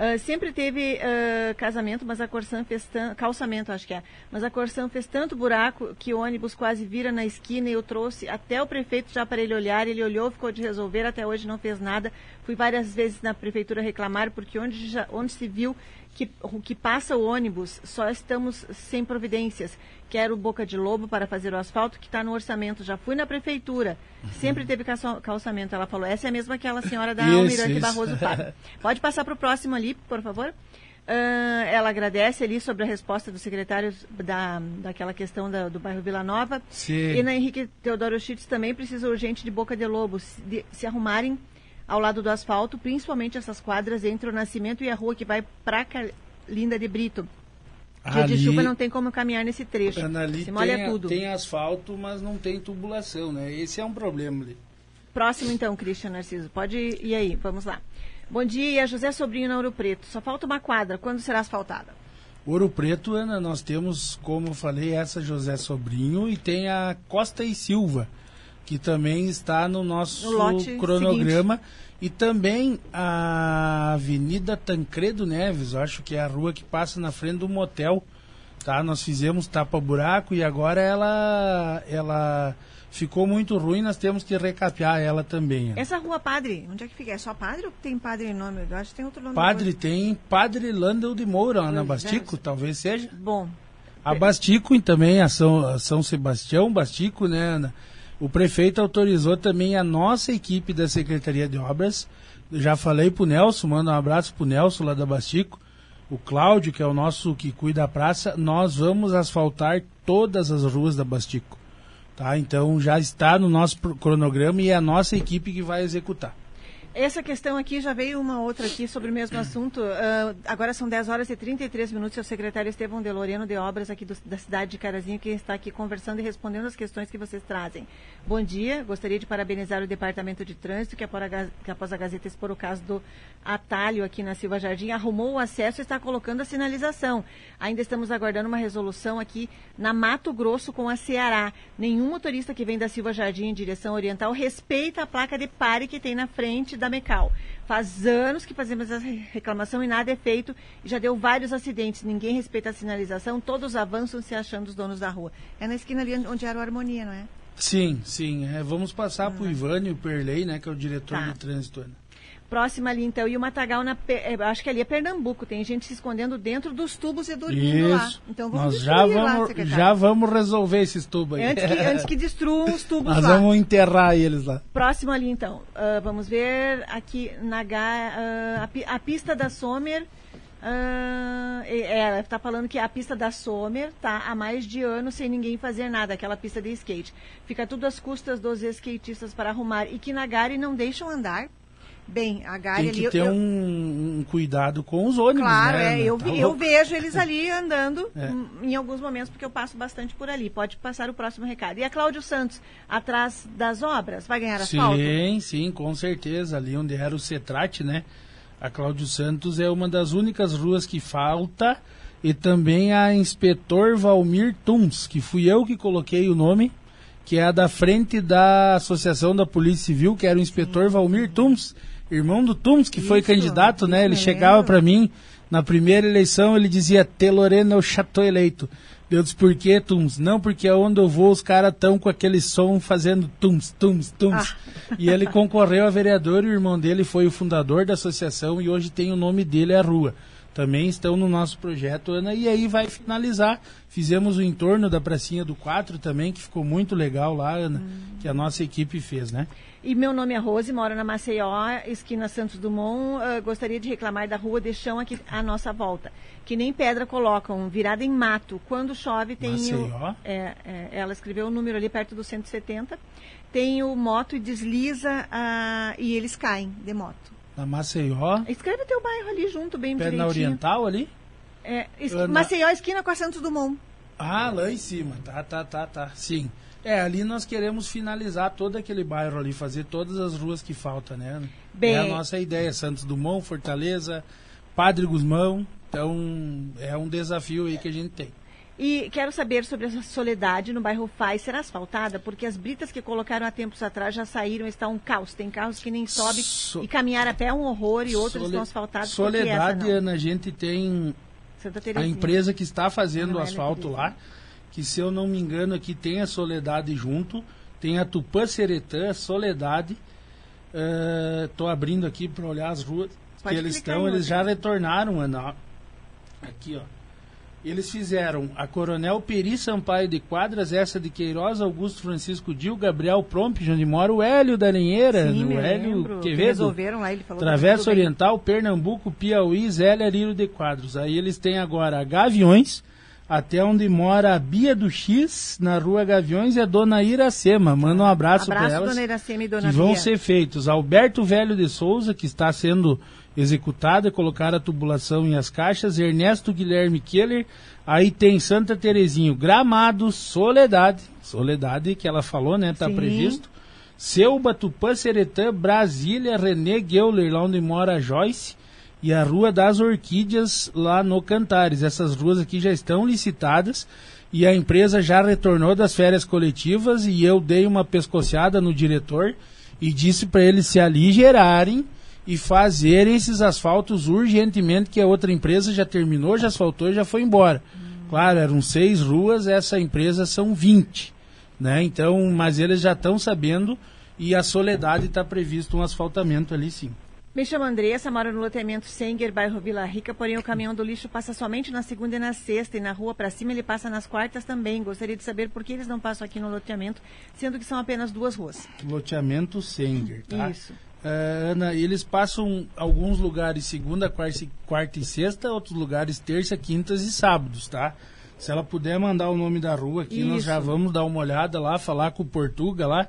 Ah, sempre teve ah, casamento, mas a Corsan fez tanto. Calçamento, acho que é. Mas a Corsan fez tanto buraco que o ônibus quase vira na esquina e eu trouxe até o prefeito já para ele olhar. Ele olhou, ficou de resolver, até hoje não fez nada. Fui várias vezes na prefeitura reclamar, porque onde, já- onde se viu que, o que passa o ônibus, só estamos sem providências. Quero Boca de Lobo para fazer o asfalto, que está no orçamento. Já fui na prefeitura. Sempre teve calça- calçamento. Ela falou, essa é a mesma aquela senhora da Isso, Almirante isso. Barroso Fábio. <laughs> Pode passar para o próximo ali, por favor. Ah, ela agradece ali sobre a resposta do secretário da, daquela questão da- do bairro Vila Nova. Sim. E na Henrique Teodoro Schitz também precisa urgente de Boca de Lobo se, de- se arrumarem ao lado do asfalto, principalmente essas quadras entre o Nascimento e a rua que vai para Linda de Brito. Dia de Ali- chuva não tem como caminhar nesse trecho. Ali se molha tem, tudo. tem asfalto, mas não tem tubulação, né? Esse é um problema ali. Próximo então, Cristian Narciso. Pode ir, aí, vamos lá. Bom dia, José Sobrinho na Ouro Preto. Só falta uma quadra. Quando será asfaltada? Ouro Preto, Ana, nós temos, como eu falei, essa José Sobrinho e tem a Costa e Silva, que também está no nosso No cronograma. E também a Avenida Tancredo Neves, acho que é a rua que passa na frente do motel. Tá? Nós fizemos tapa-buraco e agora ela, ela ficou muito ruim, nós temos que recapear ela também. Essa rua Padre, onde é que fica? É só Padre ou tem Padre em nome? Eu acho que tem outro nome. Padre tem Padre Landel de Moura, Ana. Bastico, talvez seja. Bom, A Bastico e também a São, a São Sebastião, Bastico, né, Ana? O prefeito autorizou também a nossa equipe da Secretaria de Obras. Já falei pro Nelson, manda um abraço pro Nelson lá da Bastico. O Cláudio, que é o nosso que cuida da praça, nós vamos asfaltar todas as ruas da Bastico. Tá? Então já está no nosso cronograma e é a nossa equipe que vai executar. Essa questão aqui já veio uma outra aqui sobre o mesmo assunto. Uh, agora são 10 horas e 33 minutos. É o secretário Estevão de Loreno de Obras aqui do, da cidade de Carazinho que está aqui conversando e respondendo as questões que vocês trazem. Bom dia. Gostaria de parabenizar o Departamento de Trânsito que após a, que após a Gazeta expor o caso do atalho aqui na Silva Jardim arrumou o acesso e está colocando a sinalização. Ainda estamos aguardando uma resolução aqui na Mato Grosso com a Ceará. Nenhum motorista que vem da Silva Jardim em direção oriental respeita a placa de pare que tem na frente da Mecal. Faz anos que fazemos essa reclamação e nada é feito. E já deu vários acidentes. Ninguém respeita a sinalização, todos avançam se achando os donos da rua. É na esquina ali onde era o Harmonia, não é? Sim, sim. É, vamos passar ah. para o Ivânio Perley, né, que é o diretor tá. de trânsito. Ana. Próxima ali, então, e o Matagal, na, é, acho que ali é Pernambuco, tem gente se escondendo dentro dos tubos e dormindo Isso. lá. Então vamos Nós já vamos, lá, já vamos resolver esses tubos aí. Antes que, antes que <laughs> destruam os tubos Nós lá. vamos enterrar eles lá. Próximo ali, então. Uh, vamos ver aqui na uh, a, a, pista da Sommer. Uh, ela está falando que a pista da Sommer está há mais de anos sem ninguém fazer nada, aquela pista de skate. Fica tudo às custas dos skatistas para arrumar e que na Gare não deixam andar. Bem, a Gare Tem que ali, ter eu, um, um, cuidado com os ônibus, Claro, né? é, eu, tá eu vejo eles ali andando <laughs> é. em, alguns momentos, porque eu passo bastante por ali. Pode passar o próximo recado. E a Cláudio Santos, atrás das obras, vai ganhar asfalto? Sim, sim, com certeza. Ali onde era o Cetrate, né? A Cláudio Santos é uma das únicas ruas que falta. E também a Inspetor Valmir Tums, que fui eu que coloquei o nome, que é a da frente da Associação da Polícia Civil, que era o Inspetor sim. Valmir Tums irmão do Tums, que isso, foi candidato, né? Ele chegava para mim na primeira eleição, ele dizia: Teloreno eu já tô eleito. Eu disse, por que, Tums? Não, porque onde eu vou os caras estão com aquele som fazendo Tums, Tums, Tums. Ah. E ele concorreu a vereador e o irmão dele foi o fundador da associação e hoje tem o nome dele, é a rua. Também estão no nosso projeto, Ana, e aí vai finalizar. Fizemos o entorno da pracinha do 4 também, que ficou muito legal lá, Ana, hum. que a nossa equipe fez, né? E meu nome é Rose, moro na Maceió, esquina Santos Dumont. Uh, gostaria de reclamar da rua de chão aqui à nossa volta. Que nem pedra colocam, virada em mato. Quando chove tem Maceió? o. É, é, ela escreveu o um número ali perto do 170. Tem o moto e desliza uh, e eles caem de moto. Na Maceió? Escreve teu bairro ali junto, bem Pé direitinho. na Oriental ali? É, esqui, Maceió, esquina com a Santos Dumont. Ah, lá em cima. Tá, tá, tá, tá. Sim. É, ali nós queremos finalizar todo aquele bairro ali, fazer todas as ruas que faltam, né? Bem... É a nossa ideia, Santos Dumont, Fortaleza, Padre Guzmão. Então, é um desafio aí que a gente tem. E quero saber sobre essa soledade no bairro Faz. Será asfaltada? Porque as britas que colocaram há tempos atrás já saíram, está um caos. Tem carros que nem sobem so... e caminhar a pé é um horror e outros Sole... estão asfaltados. Soledade, Ana, a gente tem a empresa que está fazendo o asfalto lá que se eu não me engano aqui tem a Soledade junto, tem a Tupã Seretã, Soledade. Estou uh, abrindo aqui para olhar as ruas Pode que eles estão, eles já retornaram, Ana. Aqui, ó. Eles fizeram a Coronel Peri Sampaio de Quadras, essa de Queiroz, Augusto Francisco Dil, Gabriel Prompt, onde mora o Hélio da Linheira, Sim, o Hélio lembro. Quevedo. Resolveram lá, ele falou Travessa Oriental, Pernambuco, Piauí, Zélia Liro de Quadros. Aí eles têm agora Gaviões, até onde mora a Bia do X, na rua Gaviões, e a dona Iracema. Manda um abraço, abraço para elas. Dona Iracema e dona que vão ser feitos. Alberto Velho de Souza, que está sendo executada, colocar a tubulação em as caixas. Ernesto Guilherme Keller. Aí tem Santa Terezinho, Gramado, Soledade. Soledade, que ela falou, né? Está previsto. Seu Batupã, Seretã, Brasília, René Geuler, lá onde mora a Joyce e a Rua das Orquídeas lá no Cantares. Essas ruas aqui já estão licitadas e a empresa já retornou das férias coletivas e eu dei uma pescoceada no diretor e disse para eles se aligerarem e fazerem esses asfaltos urgentemente, que a outra empresa já terminou, já asfaltou e já foi embora. Claro, eram seis ruas, essa empresa são 20. Né? Então, mas eles já estão sabendo e a Soledade está previsto um asfaltamento ali sim. Me chamo Andressa, moro no loteamento Senger, bairro Vila Rica, porém o caminhão do lixo passa somente na segunda e na sexta, e na rua para cima ele passa nas quartas também. Gostaria de saber por que eles não passam aqui no loteamento, sendo que são apenas duas ruas. Loteamento Senger, tá? Isso. Uh, Ana, eles passam alguns lugares segunda, quarta, quarta e sexta, outros lugares terça, quintas e sábados, tá? Se ela puder mandar o nome da rua aqui, Isso. nós já vamos dar uma olhada lá, falar com o Portuga lá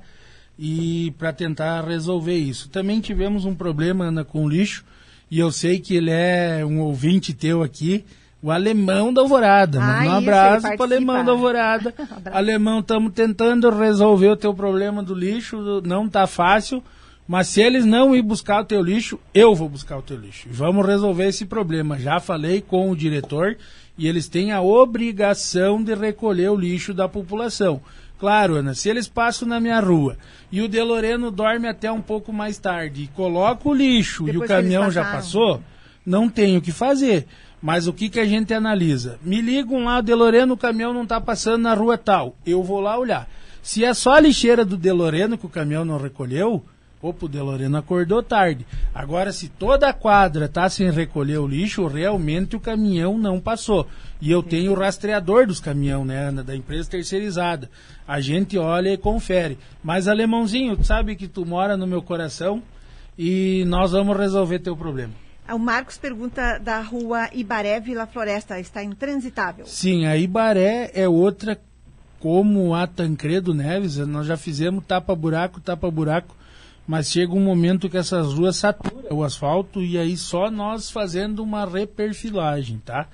e para tentar resolver isso. Também tivemos um problema Ana, com lixo e eu sei que ele é um ouvinte teu aqui, o alemão da Alvorada. Ah, um abraço para o alemão da Alvorada. <laughs> alemão, estamos tentando resolver o teu problema do lixo, não tá fácil. Mas se eles não ir buscar o teu lixo, eu vou buscar o teu lixo. E Vamos resolver esse problema. Já falei com o diretor e eles têm a obrigação de recolher o lixo da população. Claro, Ana, se eles passam na minha rua e o Deloreno dorme até um pouco mais tarde e coloca o lixo e o Depois que eles caminhão já passou, não tem o que fazer. Mas o que, que a gente analisa? Me ligam lá, o Deloreno, o caminhão não está passando na rua tal. Eu vou lá olhar. Se é só a lixeira do Deloreno que o caminhão não recolheu, opa, o Deloreno acordou tarde. Agora, se toda a quadra está sem recolher o lixo, realmente o caminhão não passou. E eu tenho o rastreador dos caminhões, né, Ana, da empresa terceirizada. A gente olha e confere. Mas, alemãozinho, tu sabe que tu mora no meu coração e nós vamos resolver teu problema. O Marcos pergunta da rua Ibaré Vila Floresta, está intransitável. Sim, a Ibaré é outra como a Tancredo Neves, nós já fizemos tapa-buraco, tapa-buraco, mas chega um momento que essas ruas saturam o asfalto e aí só nós fazendo uma reperfilagem, tá?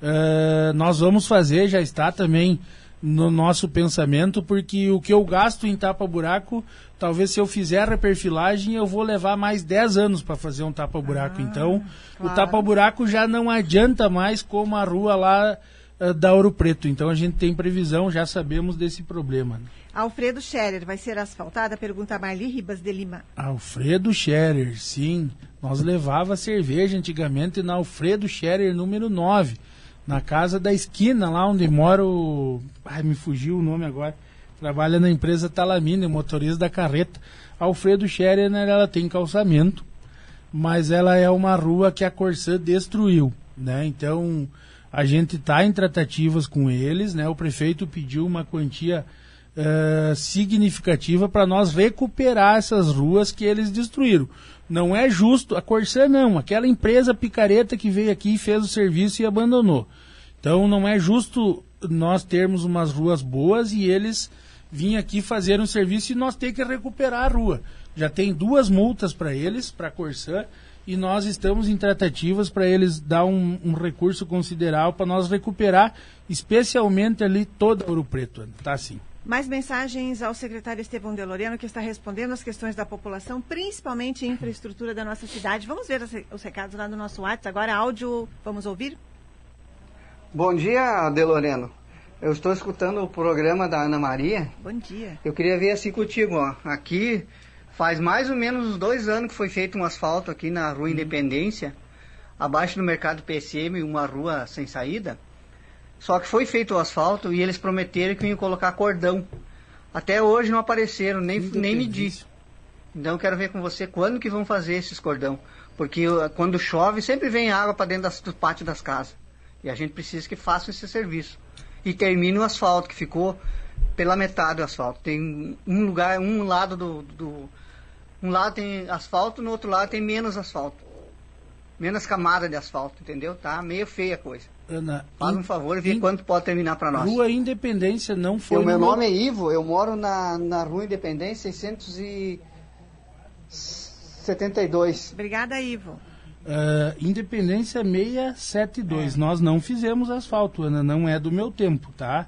Eh, nós vamos fazer, já está também no nosso pensamento, porque o que eu gasto em tapa-buraco, talvez se eu fizer a reperfilagem, eu vou levar mais 10 anos para fazer um tapa-buraco. então, o claro. tapa-buraco já não adianta mais como a rua lá eh, da Ouro Preto. Então, a gente tem previsão, já sabemos desse problema. né? Alfredo Scherer, vai ser asfaltada? Pergunta a Marli Ribas de Lima. Alfredo Scherer, sim. Nós levava cerveja antigamente na Alfredo Scherer número 9, na casa da esquina, lá onde mora o. Ai, me fugiu o nome agora. Trabalha na empresa Talamina, motorista da carreta. Alfredo Scherer, né, ela tem calçamento, mas ela é uma rua que a Corsã destruiu, né? Então, a gente está em tratativas com eles, né? O prefeito pediu uma quantia eh, significativa para nós recuperar essas ruas que eles destruíram. Não é justo, a Corsã não, aquela empresa picareta que veio aqui e fez o serviço e abandonou. Então não é justo nós termos umas ruas boas e eles virem aqui fazer um serviço e nós ter que recuperar a rua. Já tem duas multas para eles, para a Corsã, e nós estamos em tratativas para eles dar um, um recurso considerável para nós recuperar, especialmente ali toda Ouro Preto. Tá assim. Mais mensagens ao secretário Estevão de Loreno, que está respondendo as questões da população, principalmente infraestrutura da nossa cidade. Vamos ver os re- os recados lá do nosso WhatsApp. Agora, áudio, vamos ouvir? Bom dia, Deloreno. Eu estou escutando o programa da Ana Maria. Bom dia. Eu queria ver assim contigo, ó. Aqui faz mais ou menos uns dois anos que foi feito um asfalto aqui na Rua Independência, abaixo do Mercado PSM, uma rua sem saída. Só que foi feito o asfalto e eles prometeram que iam colocar cordão. Até hoje não apareceram, nem, nem medir. Então eu quero ver com você quando que vão fazer esses cordão. Porque uh, quando chove sempre vem água para dentro das, do pátio das casas. E a gente precisa que façam esse serviço. E termine o asfalto, que ficou pela metade do asfalto. Tem um lugar, um lado do, do- Um lado tem asfalto, no outro lado tem menos asfalto. Menos camada de asfalto, entendeu? Tá meio feia a coisa. Ana, Faz um favor e vê in- quando pode terminar para nós. Rua Independência não foi. O meu no nome é Ivo, eu moro na, na Rua Independência 672. Obrigada, Ivo. Ah, Independência 672. Nós não fizemos asfalto, Ana, não é do meu tempo, tá?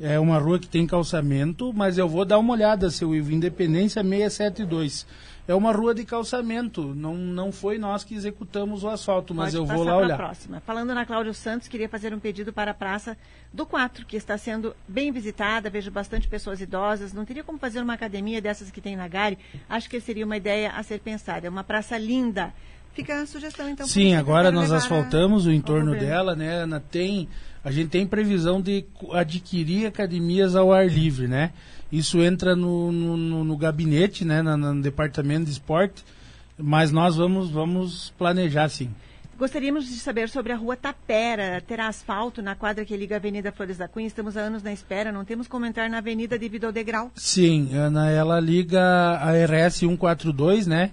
É uma rua que tem calçamento, mas eu vou dar uma olhada, seu Ivo. Independência 672. É uma rua de calçamento, não, não foi nós que executamos o asfalto, mas Pode eu vou lá olhar. Próxima. Falando na Cláudio Santos, queria fazer um pedido para a Praça do 4, que está sendo bem visitada, vejo bastante pessoas idosas. Não teria como fazer uma academia dessas que tem na Gare? Acho que seria uma ideia a ser pensada. É uma praça linda. Fica a sugestão, então. Sim, agora nós levar a- asfaltamos o entorno dela, né, Ana? Tem, a gente tem previsão de adquirir academias ao ar livre, né? Isso entra no, no, no- no gabinete, né, na- no departamento de esporte, mas nós vamos, vamos planejar sim. Gostaríamos de saber sobre a rua Tapera. Terá asfalto na quadra que liga a Avenida Flores da Cunha? Estamos há anos na espera, não temos como entrar na avenida devido ao degrau. Sim, Ana, ela liga a RS 142, né?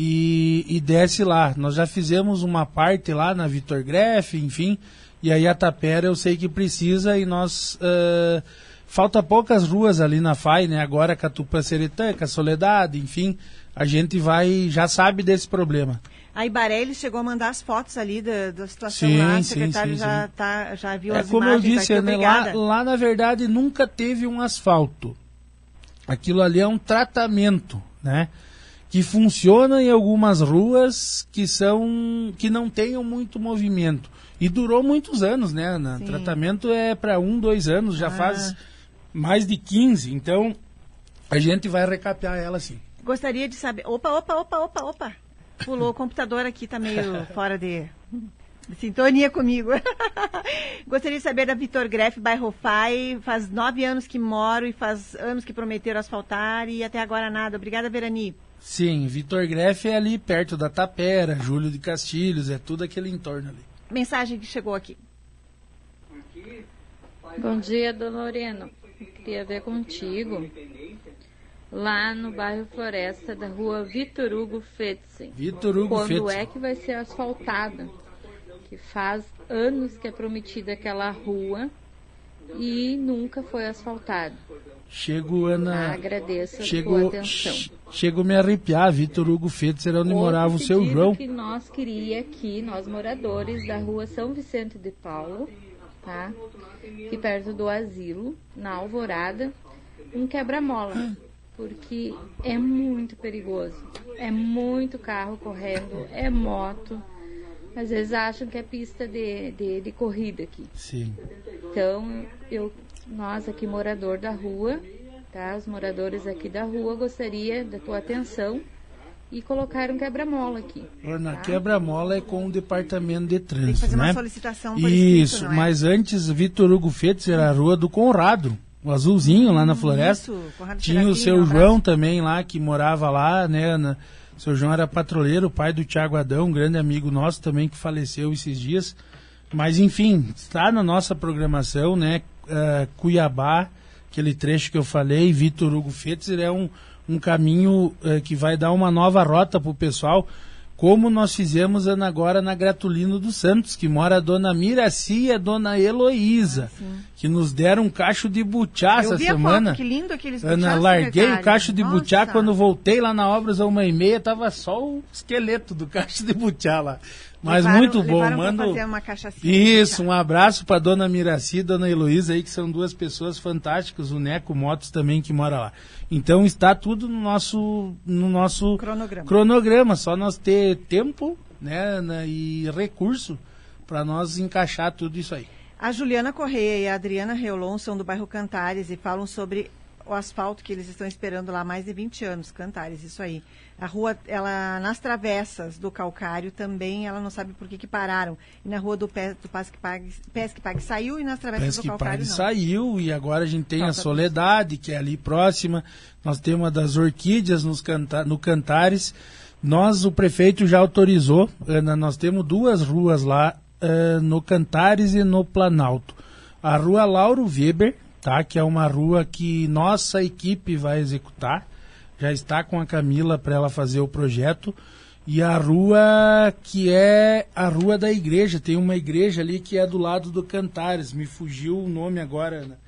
E, e desce lá. Nós já fizemos uma parte lá na Vitor Greff, enfim. E aí a Tapera eu sei que precisa e nós ah, falta poucas ruas ali na FAI, né? Agora Catupa-Seretã, Soledade, enfim, a gente vai, já sabe desse problema. A Ibarelli chegou a mandar as fotos ali da, da situação Sim, lá, o secretário sim, já, sim. Tá, já viu É as como eu imagens disse, aqui, né, lá, lá na verdade nunca teve um asfalto. Aquilo ali é um tratamento, né? Que funciona em algumas ruas que são que não tenham muito movimento. E durou muitos anos, né, Ana? Sim. Tratamento é para um, dois anos, já Ah. faz mais de 15. Então, a gente vai recapear ela sim. Gostaria de saber. Opa, opa, opa, opa, opa. Pulou o computador aqui, tá meio <laughs> fora de, de sintonia comigo. <laughs> Gostaria de saber da Vitor Greff, bairro Fai. Faz nove anos que moro e faz anos que prometeram asfaltar e até agora nada. Obrigada, Verani. Sim, Vitor Greff é ali perto da Tapera, Júlio de Castilhos, é tudo aquele entorno ali. Mensagem que chegou aqui. Bom dia, Dona Lorena. Queria ver contigo. Lá no bairro Floresta, da rua Vitor Hugo Fetzen. Vitor Hugo Quando Fetzen. é que vai ser asfaltada? Que faz anos que é prometida aquela rua e nunca foi asfaltada. Chego, Ana. Agradeço a Chegou, sua atenção. ch- chegou a me arrepiar, Vitor Hugo Fetzer, onde Outro morava o seu João. que nós queria aqui, nós moradores da rua São Vicente de Paulo, tá? Aqui perto do asilo, na Alvorada, um quebra-mola, porque é muito perigoso. É muito carro correndo, é moto. Às vezes acham que é pista de, de, de corrida aqui. Sim. Então, eu, nós aqui morador da rua, tá? Os moradores aqui da rua gostaria da tua atenção e colocar um quebra-mola aqui. Na tá? quebra-mola é com o departamento de Tem que trânsito, fazer uma né? solicitação por Isso, escrito, é? mas antes, Vitor Hugo Fetzer era a rua do Conrado, o azulzinho lá na floresta. Isso, Conrado Tinha o seu abraço. João também lá, que morava lá, né? Na, o seu João era patrulheiro, pai do Tiago Adão, um grande amigo nosso também que faleceu esses dias. Mas enfim, está na nossa programação, né? Ah, Cuiabá, aquele trecho que eu falei, Vitor Hugo Fetzer é um, um caminho eh, que vai dar uma nova rota para o pessoal, como nós fizemos agora na Gratulino dos Santos, que mora a dona Miraci e a dona Heloísa, que nos deram um cacho de butiá Eu essa vi semana. a foto, que lindo aqueles Ana, butiás, larguei o cacho de Nossa. butiá quando voltei lá na Obras a uma e meia, tava só o esqueleto do cacho de butiá lá. Mas Levaram- muito bom, mando. cachaçinha. Isso, um abraço para dona Miraci e dona Heloísa aí, que são duas pessoas fantásticas, o Neco Motos também que mora lá. Então está tudo no nosso no nosso Cronograma. cronograma, só nós ter tempo, né, e recurso para nós encaixar tudo isso aí. A Juliana Correia e a Adriana Reolon são do bairro Cantares e falam sobre o asfalto que eles estão esperando lá há mais de 20 anos, Cantares, isso aí. A rua, ela nas travessas do Calcário também, ela não sabe por que que pararam. E na rua do, Pes, do Pesque Pague, Pesque Pague saiu e nas travessas Parece do Calcário Pague não. saiu e agora a gente tem a Soledade, que é ali próxima. Nós temos uma das orquídeas nos canta no Cantares. Nós, o prefeito já autorizou, Ana, nós temos duas ruas lá, eh, no Cantares e no Planalto. A rua Lauro Weber, tá? que é uma rua que nossa equipe vai executar. Já está com a Camila para ela fazer o projeto. E a rua que é a rua da igreja, tem uma igreja ali que é do lado do Cantares, me fugiu o nome agora, Ana.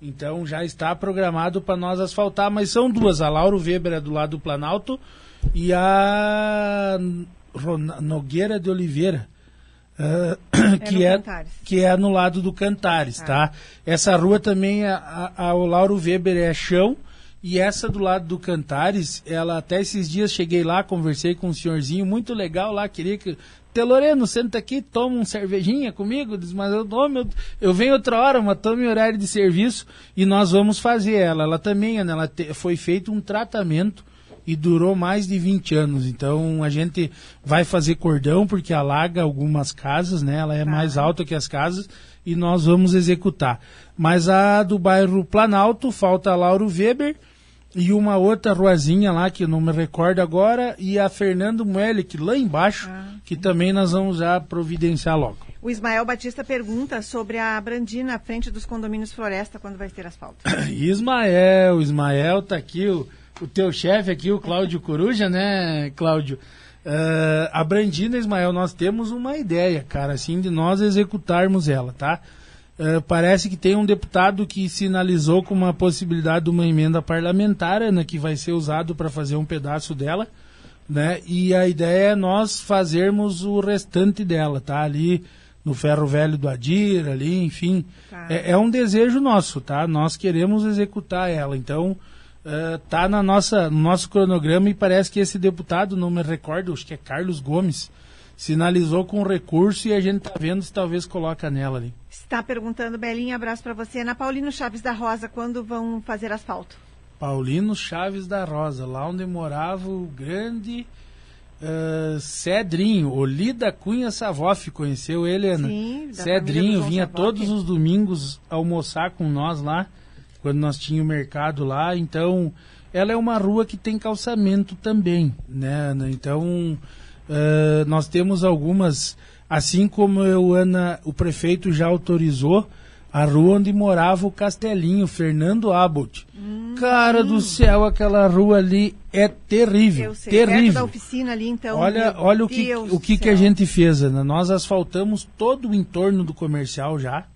Então já está programado para nós asfaltar, mas são duas, a Lauro Weber é do lado do Planalto e a Nogueira de Oliveira, ah, <clears throat> que, é, Cantares. que é no lado do Cantares, tá? Essa rua também, a, a, a- o Lauro Weber é chão, e essa do lado do Cantares, ela até esses dias cheguei lá, conversei com um senhorzinho muito legal lá, queria que. Teloreno, senta aqui, toma um cervejinha comigo. Diz, mas eu, não, meu, eu venho outra hora, mas tome horário de serviço e nós vamos fazer ela. Ela também, Ana, ela te- foi feito um tratamento e durou mais de 20 anos. Então a gente vai fazer cordão porque alaga algumas casas, né? Ela é mais alta que as casas e nós vamos executar. Mas a do bairro Planalto falta a Lauro Weber e uma outra ruazinha lá que eu não me recordo agora e a Fernando Muelic lá embaixo, que também nós vamos já providenciar logo. O Ismael Batista pergunta sobre a Brandina à frente dos condomínios Floresta, quando vai ter asfalto. <coughs> Ismael, Ismael tá aqui, o, o teu chefe aqui, o Cláudio Coruja, né, Cláudio? Ah, a Brandina, Ismael, nós temos uma ideia, cara, assim, de nós executarmos ela, tá? Uh, parece que tem um deputado que sinalizou com uma possibilidade de uma emenda parlamentar, né, que vai ser usado para fazer um pedaço dela, né? E a ideia é nós fazermos o restante dela, tá? Ali no ferro velho do Adir, ali, enfim, tá. é, é, um desejo nosso, tá? Nós queremos executar ela, então uh, tá na nossa, no nosso cronograma e parece que esse deputado, não me recordo, acho que é Carlos Gomes, sinalizou com recurso e a gente está vendo se talvez coloca nela ali. Está perguntando, Belinha, abraço para você. Na Paulino Chaves da Rosa, quando vão fazer asfalto? Paulino Chaves da Rosa, lá onde morava o grande uh, Cedrinho, Olida Cunha Savoff, conheceu ele, Ana? Sim, Cedrinho vinha Savoff. todos os domingos almoçar com nós lá, quando nós tínhamos mercado lá, então ela é uma rua que tem calçamento também, né, Ana? Então Uh, nós temos algumas, assim como eu, Ana, o prefeito já autorizou a rua onde morava o Castelinho, Fernando Abbott. Hum, Cara do céu, aquela rua ali é terrível. Sei, terrível. Da oficina ali, então. Olha, olha o que, o que, que a gente fez, Ana. Nós asfaltamos todo o entorno do comercial já.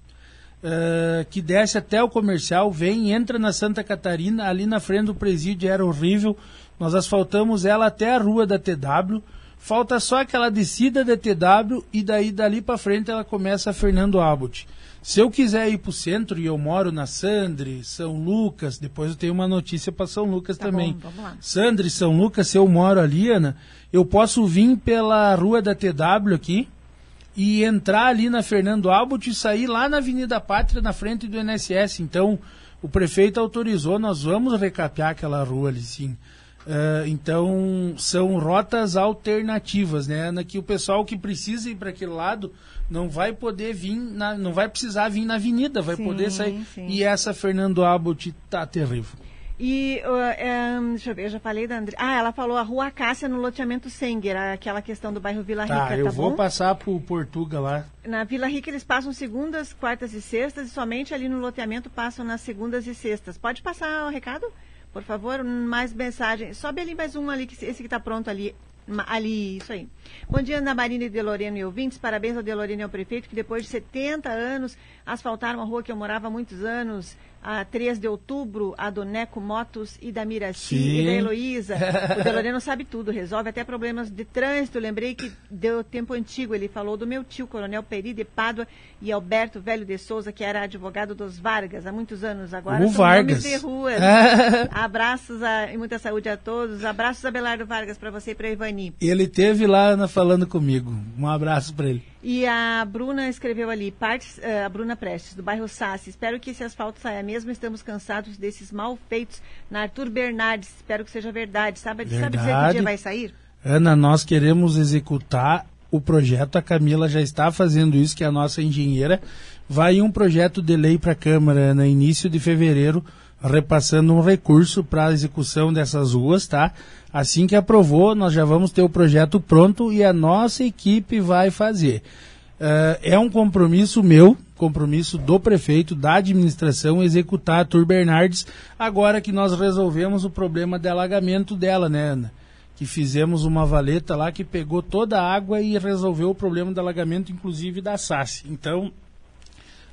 Uh, que desce até o comercial, vem, entra na Santa Catarina, ali na frente do presídio era horrível. Nós asfaltamos ela até a rua da TW Falta só aquela descida da TW e daí dali para frente ela começa a Fernando Abbott. Se eu quiser ir para o centro e eu moro na Sandre, São Lucas, depois eu tenho uma notícia para São Lucas tá também. Bom, vamos lá. Sandre, São Lucas, se eu moro ali, Ana, eu posso vir pela rua da TW aqui e entrar ali na Fernando Abbott e sair lá na Avenida Pátria, na frente do NSS. Então, o prefeito autorizou, nós vamos recapear aquela rua ali, sim. Uh, então são rotas alternativas, né? Na que o pessoal que precisa ir para aquele lado não vai poder vir, na, não vai precisar vir na avenida, vai sim, poder sair. Sim. E essa Fernando Abbott tá terrível. E, uh, um, deixa eu ver, eu já falei da André. Ah, ela falou a Rua Cássia no loteamento Senger, aquela questão do bairro Vila tá, Rica, tá eu vou bom? passar pro Portuga lá. Na Vila Rica eles passam segundas, quartas e sextas, e somente ali no loteamento passam nas segundas e sextas. Pode passar o recado? Por favor, mais mensagem. Sobe ali mais um ali, esse que está pronto ali. Ali, isso aí. Bom dia, Ana Marina e Deloreno e ouvintes. Parabéns ao Deloreno e ao prefeito que depois de 70 anos asfaltaram uma rua que eu morava há muitos anos a 3 de outubro, a do Neco Motos e da Miraci Sim. e da Heloísa. <laughs> O Deloreno sabe tudo, resolve até problemas de trânsito. Lembrei que deu tempo antigo, ele falou do meu tio, Coronel Peri de Pádua e Alberto Velho de Souza, que era advogado dos Vargas há muitos anos agora. O Vargas. de rua. <laughs> Abraços a, e muita saúde a todos. Abraços, Abelardo Vargas, para você e para Ivani. Ele teve lá Ana, falando comigo. Um abraço para ele. E a Bruna escreveu ali, partes, uh, a Bruna Prestes, do bairro Sassi. Espero que esse asfalto saia mesmo. Estamos cansados desses mal feitos na Arthur Bernardes. Espero que seja verdade. Sabe, verdade. sabe dizer que dia vai sair? Ana, nós queremos executar o projeto. A Camila já está fazendo isso, que é a nossa engenheira. Vai um projeto de lei para a Câmara no início de fevereiro, repassando um recurso para a execução dessas ruas, tá? Assim que aprovou, nós já vamos ter o projeto pronto e a nossa equipe vai fazer. Uh, é um compromisso meu, compromisso do prefeito, da administração, executar a Tur Bernardes, agora que nós resolvemos o problema de alagamento dela, né, Ana? Que fizemos uma valeta lá que pegou toda a água e resolveu o problema do alagamento, inclusive da SAS. Então,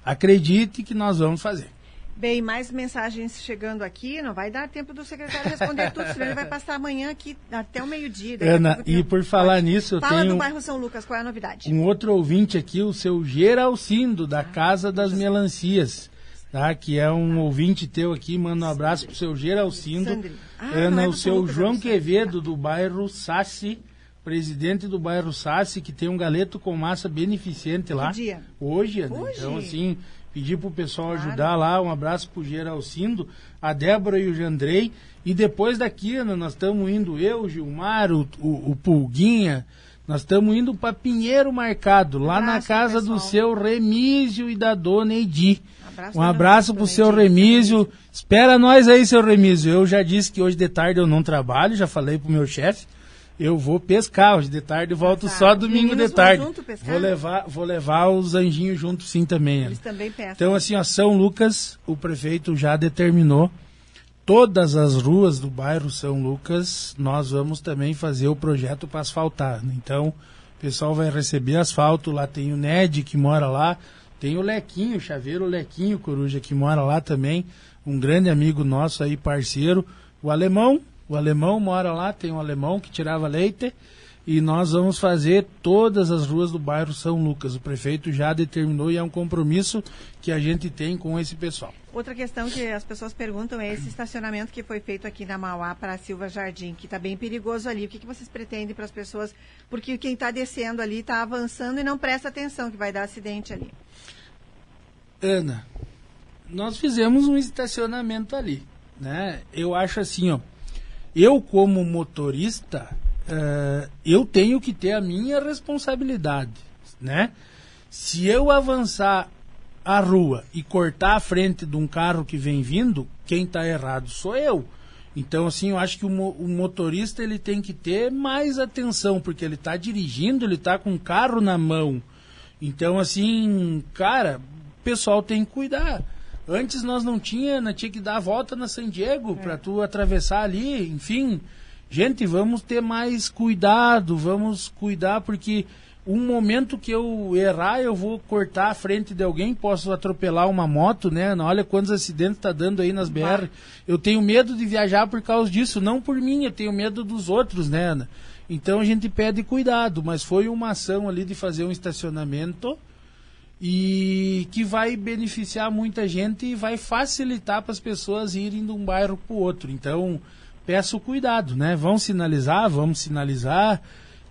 acredite que nós vamos fazer. Bem, mais mensagens chegando aqui. Não vai dar tempo do secretário responder tudo, senão ele vai <laughs> passar amanhã aqui até o meio-dia. Ana, e por falar Pode. nisso, eu Fala tenho... do bairro São Lucas, qual é a novidade? Um outro ouvinte aqui, o seu Geralcindo, da Casa das Melancias. Tá, que é um ouvinte teu aqui, manda um abraço pro seu Geralcindo. Ah, Ana, é o seu Lucas, João Quevedo, do bairro Sassi, presidente do bairro Sassi, que tem um galeto com massa beneficente lá. Que dia? Hoje, Ana. Hoje? Então, assim, pedir para o pessoal claro. ajudar lá. Um abraço para o Geralcindo, a Débora e o Jandrei. E depois daqui, nós estamos indo, eu, o Gilmar, o, o, o Pulguinha, nós estamos indo para Pinheiro Marcado, lá abraço, na casa pessoal. do seu Remísio e da dona Edi. Um abraço para o seu Remísio. Espera nós aí, seu Remísio. Eu já disse que hoje de tarde eu não trabalho, já falei para o meu chefe eu vou pescar hoje de tarde e volto ah, só domingo de tarde. Vou levar, vou levar os anjinhos junto sim também. Eles também pescam. Então assim, ó, São Lucas, o prefeito já determinou todas as ruas do bairro São Lucas, nós vamos também fazer o projeto para asfaltar. Então, o pessoal vai receber asfalto, lá tem o Ned que mora lá, Tem o Lequinho, o chaveiro Lequinho Coruja, que mora lá também, um grande amigo nosso aí, parceiro. O alemão, o alemão mora lá, tem um alemão que tirava leite. E nós vamos fazer todas as ruas do bairro São Lucas. O prefeito já determinou e é um compromisso que a gente tem com esse pessoal. Outra questão que as pessoas perguntam é esse estacionamento que foi feito aqui na Mauá para Silva Jardim, que está bem perigoso ali. O que, que vocês pretendem para as pessoas? Porque quem está descendo ali está avançando e não presta atenção que vai dar acidente ali. Ana, nós fizemos um estacionamento ali, né? Eu acho assim, ó. Eu como motorista, uh, eu tenho que ter a minha responsabilidade, né? Se eu avançar a rua e cortar a frente de um carro que vem vindo, quem está errado sou eu. Então, assim, eu acho que o, mo o, motorista ele tem que ter mais atenção, porque ele está dirigindo, ele está com o carro na mão. Então, assim, cara, o pessoal tem que cuidar. Antes nós não tinha, não tinha que dar a volta na San Diego é. para tu atravessar ali, enfim. Gente, vamos ter mais cuidado, vamos cuidar porque um momento que eu errar, eu vou cortar a frente de alguém, posso atropelar uma moto, né? Olha quantos acidentes está dando aí nas BR. Eu tenho medo de viajar por causa disso, não por mim, eu tenho medo dos outros, né, Ana? Então a gente pede cuidado, mas foi uma ação ali de fazer um estacionamento e que vai beneficiar muita gente e vai facilitar para as pessoas irem de um bairro para o outro. Então, peço cuidado, né? Vão sinalizar, vamos sinalizar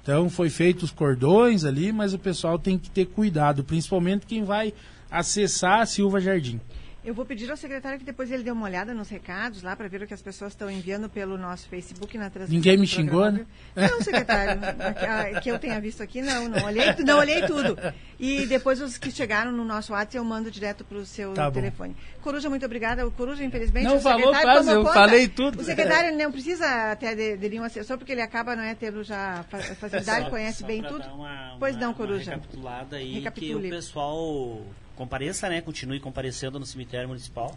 então foi feito os cordões ali, mas o pessoal tem que ter cuidado, principalmente quem vai acessar a Silva Jardim. Eu vou pedir ao secretário que depois ele dê uma olhada nos recados lá para ver o que as pessoas estão enviando pelo nosso Facebook na transmissão. Ninguém me xingou, né? Não, secretário. que eu tenha visto aqui, não. Não olhei, não olhei tudo. E depois os que chegaram no nosso WhatsApp eu mando direto para o seu tá telefone. Bom. Coruja, muito obrigada. O Coruja, infelizmente, não falou quase, eu conta. falei tudo. O secretário não precisa até de, de, um assessor, porque ele acaba não é tendo já facilidade, só, conhece só bem tudo. Uma, pois uma, não, Coruja. Uma recapitulada aí Recapitule. que o pessoal compareça, né? Continue comparecendo no cemitério municipal.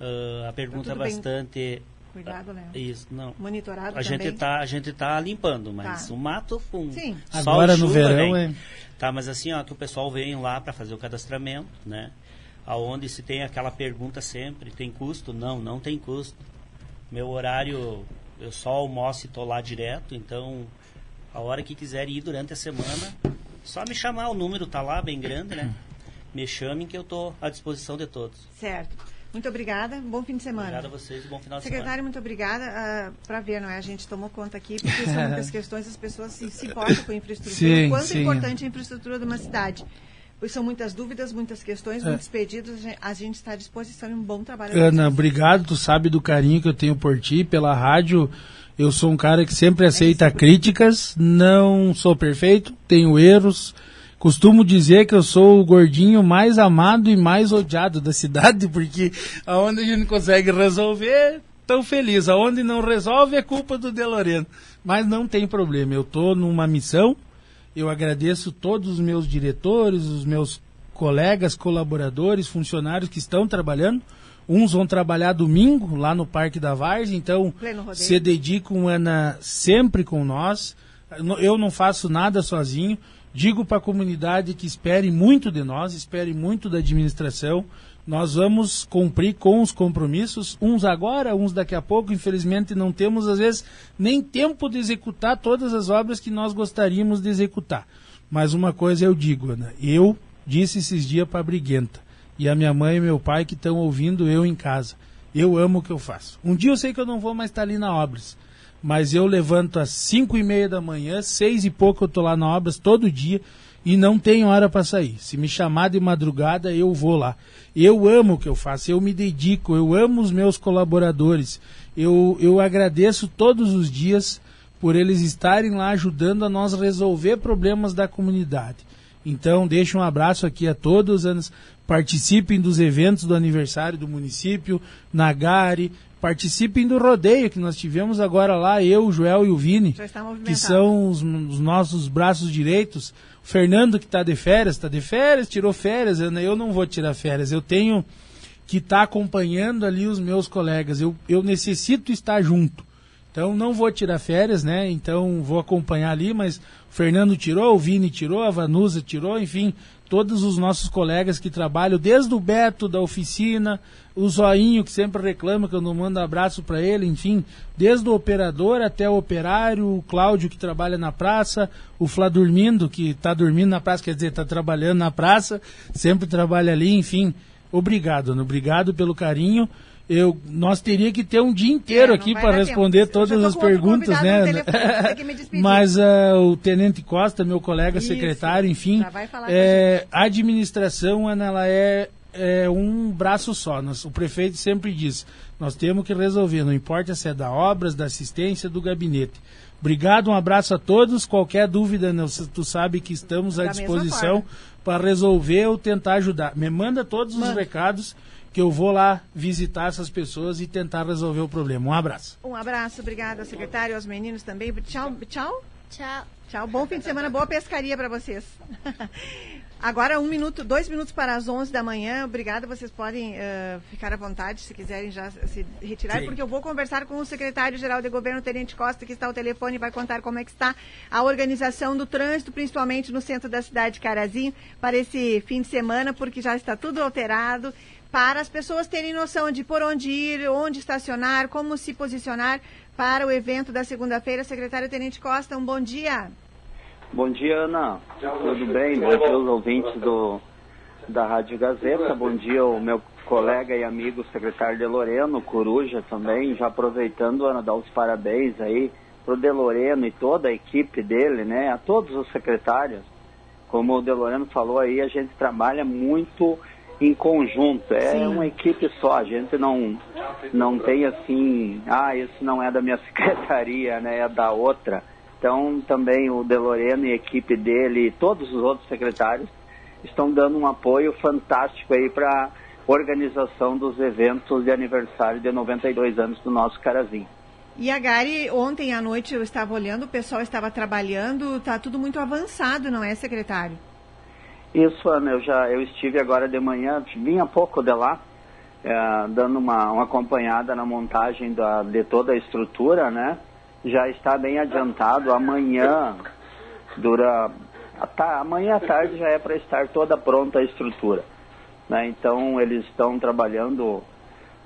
Uh, a pergunta tá é bastante. Bem. Cuidado, né? Isso, não. Monitorado a também. gente tá A gente tá limpando, mas tá. o mato... Um, Sim. Agora no verão, é... Tá, mas assim, ó, que o pessoal vem lá para fazer o cadastramento, né? Aonde se tem aquela pergunta sempre, tem custo? Não, não tem custo. Meu horário, eu só almoço e tô lá direto, então a hora que quiser ir durante a semana, só me chamar, o número tá lá, bem grande, né? Me chamem que eu estou à disposição de todos. Certo. Muito obrigada. Bom fim de semana. Obrigado a vocês e bom final de Secretário, semana. muito obrigada. Uh, ah, Para ver, não é? A gente tomou conta aqui, porque são muitas <laughs> questões, as pessoas se, se importam com a infraestrutura. Sim, quanto sim. é importante a infraestrutura de uma cidade. Pois são muitas dúvidas, muitas questões, é. muitos pedidos. A gente está à disposição e um bom trabalho. Ana, obrigado. Tu sabe do carinho que eu tenho por ti, pela rádio. Eu sou um cara que sempre aceita é críticas. Não sou perfeito, tenho erros Costumo dizer que eu sou o gordinho mais amado e mais odiado da cidade, <laughs> porque aonde a gente consegue resolver, tão feliz. Aonde não resolve é culpa do Deloreno. Mas não tem problema, eu estou numa missão. Eu agradeço todos os meus diretores, os meus colegas, colaboradores, funcionários que estão trabalhando. Uns vão trabalhar domingo lá no Parque da Vargem, então se dedicam, Ana, sempre com nós. Eu não faço nada sozinho. Digo para a comunidade que espere muito de nós, espere muito da administração. Nós vamos cumprir com os compromissos, uns agora, uns daqui a pouco. Infelizmente, não temos, às vezes, nem tempo de executar todas as obras que nós gostaríamos de executar. Mas uma coisa eu digo, Ana, eu disse esses dias para a Briguenta, e a minha mãe e meu pai que estão ouvindo eu em casa. Eu amo o que eu faço. Um dia eu sei que eu não vou mais estar ali na obras mas eu levanto às cinco e meia da manhã, seis e pouco eu tô lá na obras todo dia e não tenho hora para sair. Se me chamar de madrugada, eu vou lá. Eu amo o que eu faço, eu me dedico, eu amo os meus colaboradores. Eu, eu agradeço todos os dias por eles estarem lá ajudando a nós resolver problemas da comunidade. Então, deixo um abraço aqui a todos, participem dos eventos do aniversário do município, Nagari, participem do rodeio que nós tivemos agora lá, eu, o Joel e o Vini, que são os, os, nossos braços direitos. O Fernando que está de férias, está de férias, tirou férias, eu, eu não vou tirar férias, eu tenho que estar tá acompanhando ali os meus colegas, eu, eu necessito estar junto. Então não vou tirar férias, né? Então vou acompanhar ali, mas o Fernando tirou, o Vini tirou, a Vanusa tirou, enfim, todos os nossos colegas que trabalham, desde o Beto da oficina, o Zoinho que sempre reclama que eu não mando abraço para ele, enfim, desde o operador até o operário, o Cláudio que trabalha na praça, o Flá dormindo, que está dormindo na praça, quer dizer, está trabalhando na praça, sempre trabalha ali, enfim. Obrigado, Ana, obrigado pelo carinho eu, nós teria que ter um dia inteiro é, aqui para responder tempo. todas as perguntas, né? Mas uh, o Tenente Costa, meu colega Isso, secretário, enfim, é, a administração ela é, é um braço só. Nós, o prefeito sempre diz, nós temos que resolver, não importa se é da obras, da assistência, do gabinete. Obrigado, um abraço a todos. Qualquer dúvida, né, tu sabe que estamos à da disposição para resolver ou tentar ajudar. Me manda todos Manda. os recados que eu vou lá visitar essas pessoas e tentar resolver o problema. Um abraço. Um abraço, obrigada, secretário, aos meninos também. Tchau, tchau. Tchau. Tchau, bom fim de semana, boa pescaria para vocês. <laughs> Agora, um minuto, dois minutos para as 11 da manhã. Obrigada. Vocês podem uh, ficar à vontade se quiserem já se retirar, Sim. porque eu vou conversar com o secretário-geral de governo, Tenente Costa, que está ao telefone e vai contar como é que está a organização do trânsito, principalmente no centro da cidade de Carazinho, para esse fim de semana, porque já está tudo alterado para as pessoas terem noção de por onde ir, onde estacionar, como se posicionar para o evento da segunda-feira. Secretário Tenente Costa, um bom dia. Bom dia, Ana. Tudo bem? Bom dia aos ouvintes do, da Rádio Gazeta. Bom dia ao meu colega e amigo secretário de Loreno, Coruja também. Já aproveitando, Ana, dar os parabéns aí para o De Loreno e toda a equipe dele, né? A todos os secretários. Como o De Loreno falou aí, a gente trabalha muito em conjunto, é Sim. uma equipe só, a gente não, não tem assim, ah, isso não é da minha <laughs> secretaria, né, é da outra. Então também o Deloreno e a equipe dele e todos os outros secretários estão dando um apoio fantástico aí para organização dos eventos de aniversário de 92 anos do nosso Carazinho. E a Gari, ontem à noite eu estava olhando, o pessoal estava trabalhando, está tudo muito avançado, não é, secretário? Isso, Ana, eu já eu estive agora de manhã, vim há pouco de lá, é, dando uma, uma acompanhada na montagem da, de toda a estrutura, né? Já está bem adiantado. Amanhã, dura. Tá, amanhã à tarde já é para estar toda pronta a estrutura. Né? Então eles estão trabalhando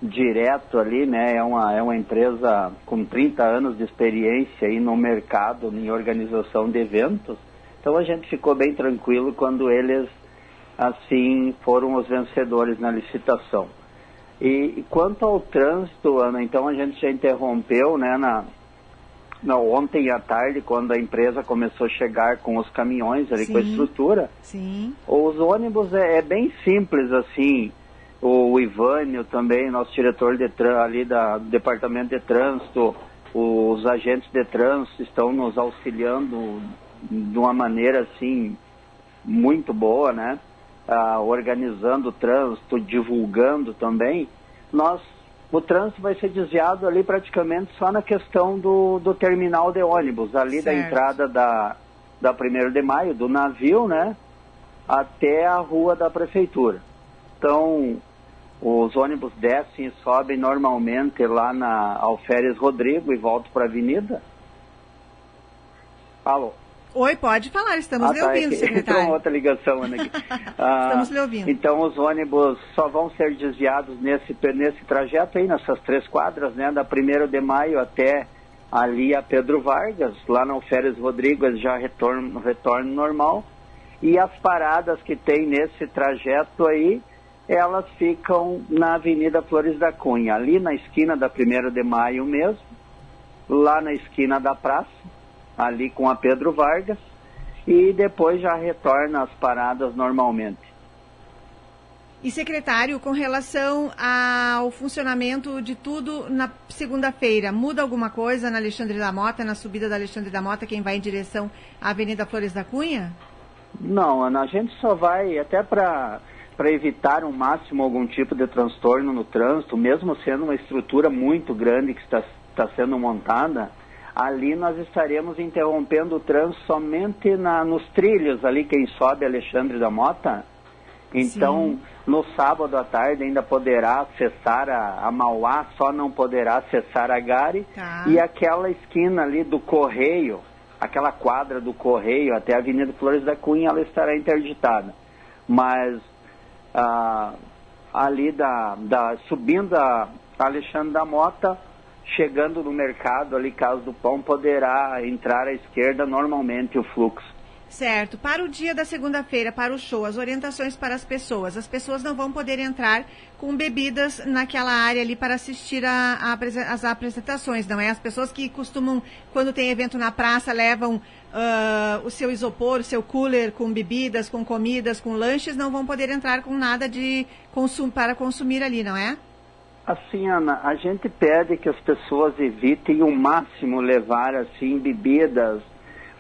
direto ali, né? É uma, é uma empresa com 30 anos de experiência aí no mercado, em organização de eventos então a gente ficou bem tranquilo quando eles, assim, foram os vencedores na licitação. E, quanto ao trânsito, Ana, então a gente já interrompeu, né, na, na, ontem à tarde, quando a empresa começou a chegar com os caminhões ali, sim, com a estrutura. Sim. Os ônibus é, é bem simples, assim. O, o Ivânio também, nosso diretor de, ali da, do departamento de trânsito, os agentes de trânsito estão nos auxiliando de uma maneira assim muito boa, né? Ah, organizando o trânsito, divulgando também, nós o trânsito vai ser desviado ali praticamente só na questão do, do terminal de ônibus, ali certo. da entrada da, da 1 de maio, do navio, né? Até a rua da prefeitura. Então, os ônibus descem e sobem normalmente lá na Alferes Rodrigo e voltam para a avenida. Alô? Oi, pode falar, estamos ah, lhe tá, ouvindo, é secretário. Outra ligação, Ana. <laughs> ah, estamos lhe ouvindo. Então, os ônibus só vão ser desviados nesse, nesse trajeto aí, nessas três quadras, né? Da 1 de maio até ali a Pedro Vargas, lá no Férias Rodrigo, já retorno, retorno normal. E as paradas que tem nesse trajeto aí, elas ficam na Avenida Flores da Cunha, ali na esquina da 1 de maio mesmo, lá na esquina da praça ali com a Pedro Vargas e depois já retorna às paradas normalmente. E secretário, com relação ao funcionamento de tudo na segunda-feira, muda alguma coisa na Alexandre da Mota, na subida da Alexandre da Mota, quem vai em direção à Avenida Flores da Cunha? Não, Ana, a gente só vai até para para evitar o máximo algum tipo de transtorno no trânsito, mesmo sendo uma estrutura muito grande que está, está sendo montada, ali nós estaremos interrompendo o trânsito somente na, nos trilhos ali, quem sobe Alexandre da Mota, Então, no sábado à tarde ainda poderá acessar a, a Mauá, só não poderá acessar a Gare. Tá. E aquela esquina ali do Correio, aquela quadra do Correio até a Avenida Flores da Cunha, ela estará interditada. Mas ah, ali da, da subindo a Alexandre da Mota, chegando no mercado ali, Casa do Pão, poderá entrar à esquerda normalmente o fluxo. Certo. Para o dia da segunda-feira, para o show, as orientações para as pessoas. As pessoas não vão poder entrar com bebidas naquela área ali para assistir as apresentações, não é? As pessoas que costumam, quando tem evento na praça, levam ah, o seu isopor, o seu cooler com bebidas, com comidas, com lanches, não vão poder entrar com nada de consum para consumir ali, não é? Assim, Ana, a gente pede que as pessoas evitem o máximo levar assim bebidas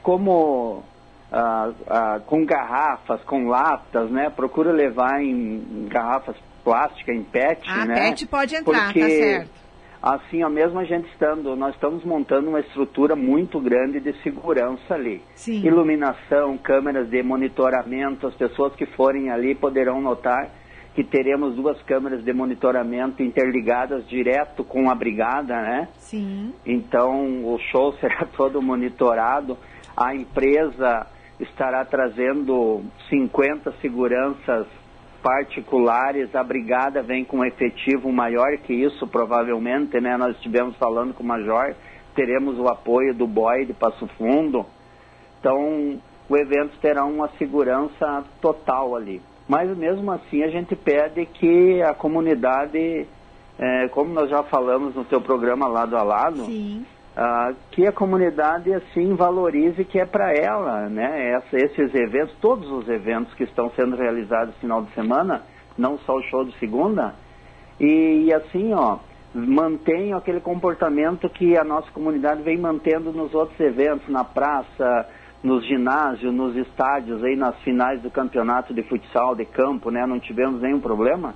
como ah, ah, com garrafas, com latas, né? Procura levar em garrafas plásticas, em PET, Ah, né? PET pode entrar, Porque, tá certo. Assim, ó, mesmo a gente estando, nós estamos montando uma estrutura muito grande de segurança ali. Sim. Iluminação, câmeras de monitoramento, as pessoas que forem ali poderão notar que teremos duas câmeras de monitoramento interligadas direto com a brigada, né? Sim. Então o show <laughs> será todo monitorado. A empresa estará trazendo 50 seguranças particulares. A brigada vem com um efetivo maior que isso, provavelmente, né? Nós estivemos falando com o Major, teremos o apoio do BOI de Passo Fundo. Então o evento terá uma segurança total ali. Mas mesmo assim a gente pede que a comunidade, eh, como nós já falamos no teu programa lado a lado, ah, que a comunidade assim valorize que é para ela, né? Essa- esses eventos, todos os eventos que estão sendo realizados no final de semana, não só o show de segunda, e, e assim, ó, mantenham aquele comportamento que a nossa comunidade vem mantendo nos outros eventos, na praça, nos ginásios, nos estádios, aí nas finais do campeonato de futsal de campo, né? Não tivemos nenhum problema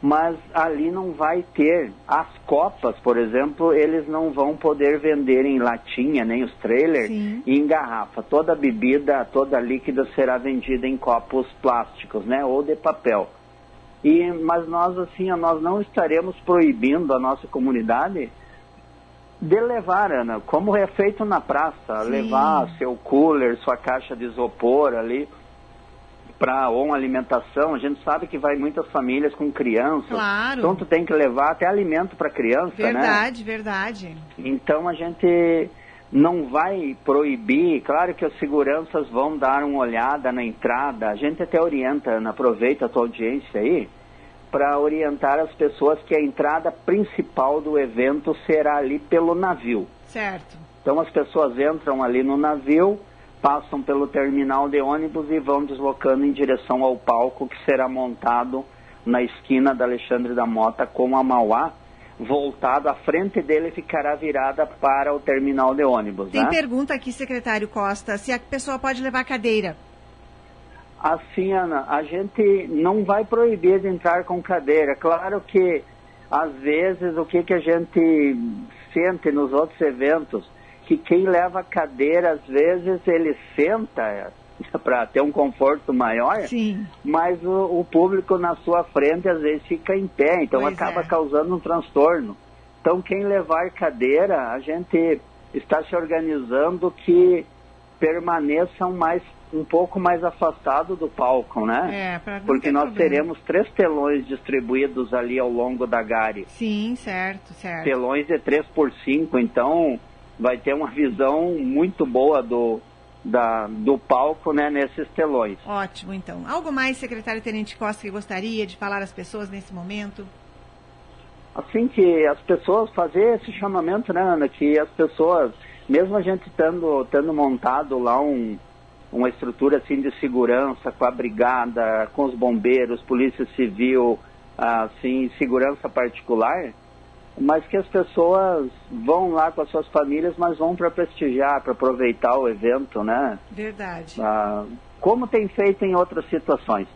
mas ali não vai ter. As copas, por exemplo, eles não vão poder vender em latinha, nem os trailers, e em garrafa. Toda bebida, toda líquida será vendida em copos plásticos, né, ou de papel. E, mas nós, assim, nós não estaremos proibindo a nossa comunidade de levar, Ana, como é feito na praça, Sim. levar seu cooler, sua caixa de isopor ali, para ou uma alimentação, a gente sabe que vai muitas famílias com crianças. Claro. Então tu tem que levar até alimento para criança, né? Verdade, verdade. Então a gente não vai proibir, claro que as seguranças vão dar uma olhada na entrada, a gente até orienta, Ana, aproveita a tua audiência aí, para orientar as pessoas que a entrada principal do evento será ali pelo navio. Certo. Então as pessoas entram ali no navio, passam pelo terminal de ônibus e vão deslocando em direção ao palco que será montado na esquina da Alexandre da Mota com a Mauá, voltado, a frente dele ficará virada para o terminal de ônibus. Tem né? pergunta aqui, secretário Costa, se a pessoa pode levar cadeira. Assim, Ana, a gente não vai proibir de entrar com cadeira. Claro que, às vezes, o que, que a gente sente nos outros eventos, que quem leva cadeira, às vezes, ele senta <laughs> para ter um conforto maior, Sim. mas o, o público na sua frente, às vezes, fica em pé, então Pois acaba é. causando um transtorno. Então, quem levar cadeira, a gente está se organizando que permaneçam mais um pouco mais afastado do palco, né? É, Porque nós problema. teremos três telões distribuídos ali ao longo da Gare. Sim, certo, certo. Telões de 3 por 5 então vai ter uma visão muito boa do, da, do palco né, nesses telões. Ótimo, então. Algo mais, secretário Tenente Costa, que gostaria de falar às pessoas nesse momento? Assim que as pessoas fazer esse chamamento, né, Ana, que as pessoas, mesmo a gente tendo, tendo montado lá um, uma estrutura assim de segurança com a brigada, com os bombeiros, polícia civil, assim, segurança particular, mas que as pessoas vão lá com as suas famílias, mas vão para prestigiar, para aproveitar o evento, né? Verdade. Ah, como tem feito em outras situações.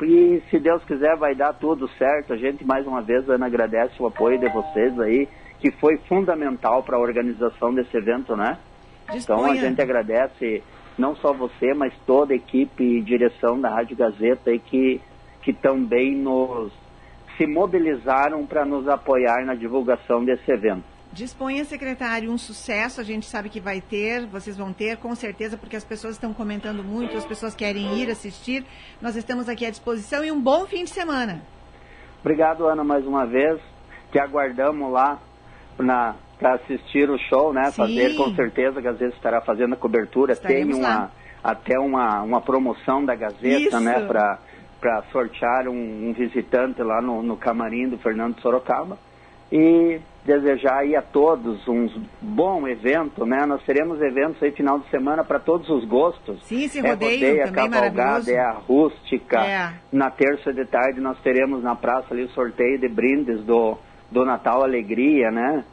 E se Deus quiser vai dar tudo certo. A gente mais uma vez Ana agradece o apoio de vocês aí, que foi fundamental para a organização desse evento, né? Então a Disponha. gente agradece não só você, mas toda a equipe e direção da Rádio Gazeta aí que que também nos se mobilizaram para nos apoiar na divulgação desse evento. Disponha, secretário, um sucesso, a gente sabe que vai ter, vocês vão ter, com certeza, porque as pessoas estão comentando muito, as pessoas querem ir assistir. Nós estamos aqui à disposição e um bom fim de semana. Obrigado, Ana, mais uma vez. Te aguardamos lá para assistir o show, né? Sim. Fazer com certeza que às vezes estará fazendo a cobertura. Estaremos Tem uma, até uma, uma promoção da Gazeta, Isso. né? Para sortear um, um, visitante lá no, no camarim do Fernando Sorocaba. E desejar aí a todos um bom evento, né? Nós teremos eventos aí final de semana para todos os gostos. Sim, esse rodeio, é rodeio também cavalgada, é a rústica. É. Na terça de tarde nós teremos na praça ali o sorteio de brindes do, do Natal Alegria, né?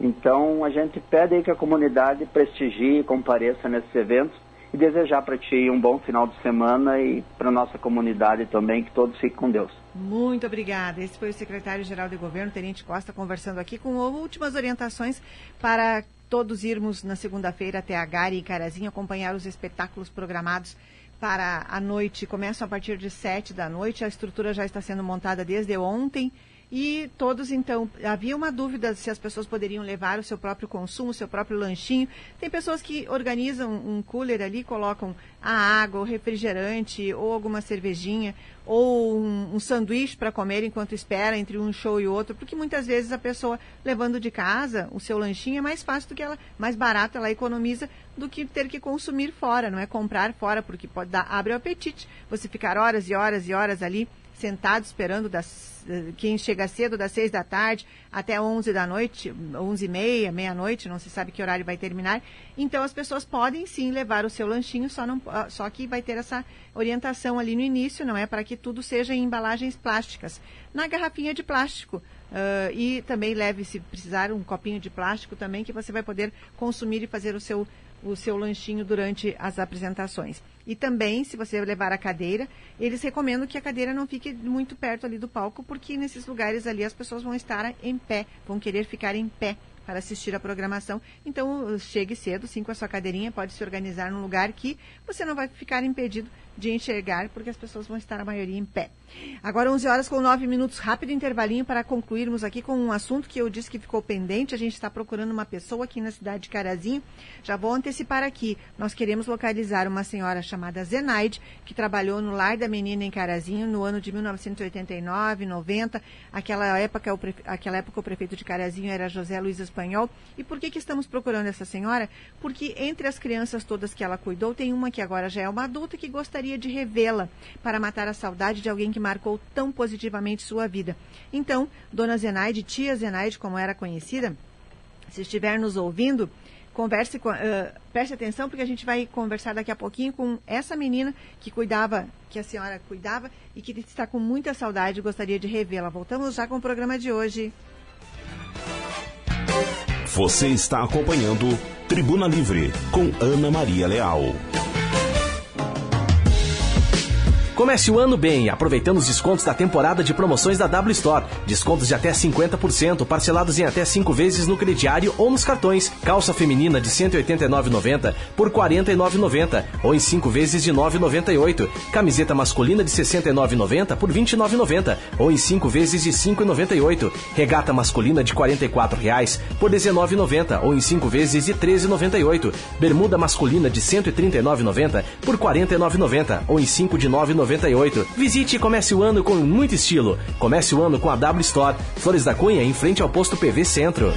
Então a gente pede aí que a comunidade prestigie compareça nesses eventos e desejar para ti um bom final de semana e para nossa comunidade também, que todos fiquem com Deus. Muito obrigada. Esse foi o secretário-geral de governo, Tenente Costa, conversando aqui com últimas orientações para todos irmos na segunda-feira até a Gare e Carazinho acompanhar os espetáculos programados para a noite. Começam a partir de sete da noite. A estrutura já está sendo montada desde ontem. E todos, então, havia uma dúvida se as pessoas poderiam levar o seu próprio consumo, o seu próprio lanchinho. Tem pessoas que organizam um cooler ali, colocam a água, o refrigerante, ou alguma cervejinha, ou um, um sanduíche para comer enquanto espera entre um show e outro, porque muitas vezes a pessoa levando de casa o seu lanchinho é mais fácil do que ela, mais barato ela economiza do que ter que consumir fora, não é comprar fora, porque pode dar, abre o apetite, você ficar horas e horas e horas ali sentado esperando das, quem chega cedo das seis da tarde até onze da noite, onze e meia, meia-noite, não se sabe que horário vai terminar. Então as pessoas podem sim levar o seu lanchinho, só, não, ah, só que vai ter essa orientação ali no início, não é? Para que tudo seja em embalagens plásticas. Na garrafinha de plástico. Uh, e também leve, se precisar, um copinho de plástico também, que você vai poder consumir e fazer o seu o seu lanchinho durante as apresentações. E também, se você levar a cadeira, eles recomendam que a cadeira não fique muito perto ali do palco, porque nesses lugares ali as pessoas vão estar em pé, vão querer ficar em pé para assistir a programação. Então, chegue cedo, sim, com a sua cadeirinha, pode se organizar num lugar que você não vai ficar impedido de enxergar, porque as pessoas vão estar a maioria em pé. Agora 11 horas com 9 minutos, rápido intervalinho para concluirmos aqui com um assunto que eu disse que ficou pendente. A gente está procurando uma pessoa aqui na cidade de Carazinho. Já vou antecipar aqui. Nós queremos localizar uma senhora chamada Zenaide, que trabalhou no Lar da Menina em Carazinho no ano de 1989, 90. Aquela época, o, prefe... Aquela época o prefeito de Carazinho era José Luiz Espanhol. E por que, que estamos procurando essa senhora? Porque entre as crianças todas que ela cuidou, tem uma que agora já é uma adulta que gostaria de revê-la para matar a saudade de alguém que marcou tão positivamente sua vida. Então, Dona Zenaide, tia Zenaide, como era conhecida, se estiver nos ouvindo, converse com, uh, preste atenção porque a gente vai conversar daqui a pouquinho com essa menina que cuidava, que a senhora cuidava e que está com muita saudade e gostaria de revê-la. Voltamos já com o programa de hoje. Você está acompanhando Tribuna Livre com Ana Maria Leal. Comece o ano bem, aproveitando os descontos da temporada de promoções da W Store. Descontos de até 50%, parcelados em até 5 vezes no crediário ou nos cartões. Calça feminina de 189,90 por 49,90 ou em 5 vezes de 9,98. Camiseta masculina de 69,90 por 29,90 ou em 5 vezes de 5,98. Regata masculina de 44 reais por 19,90 ou em 5 vezes de 13,98. Bermuda masculina de 139,90 por 49,90 ou em 5 de 9,90 98. Visite e comece o ano com muito estilo. Comece o ano com a W Store, Flores da Cunha, em frente ao posto PV Centro.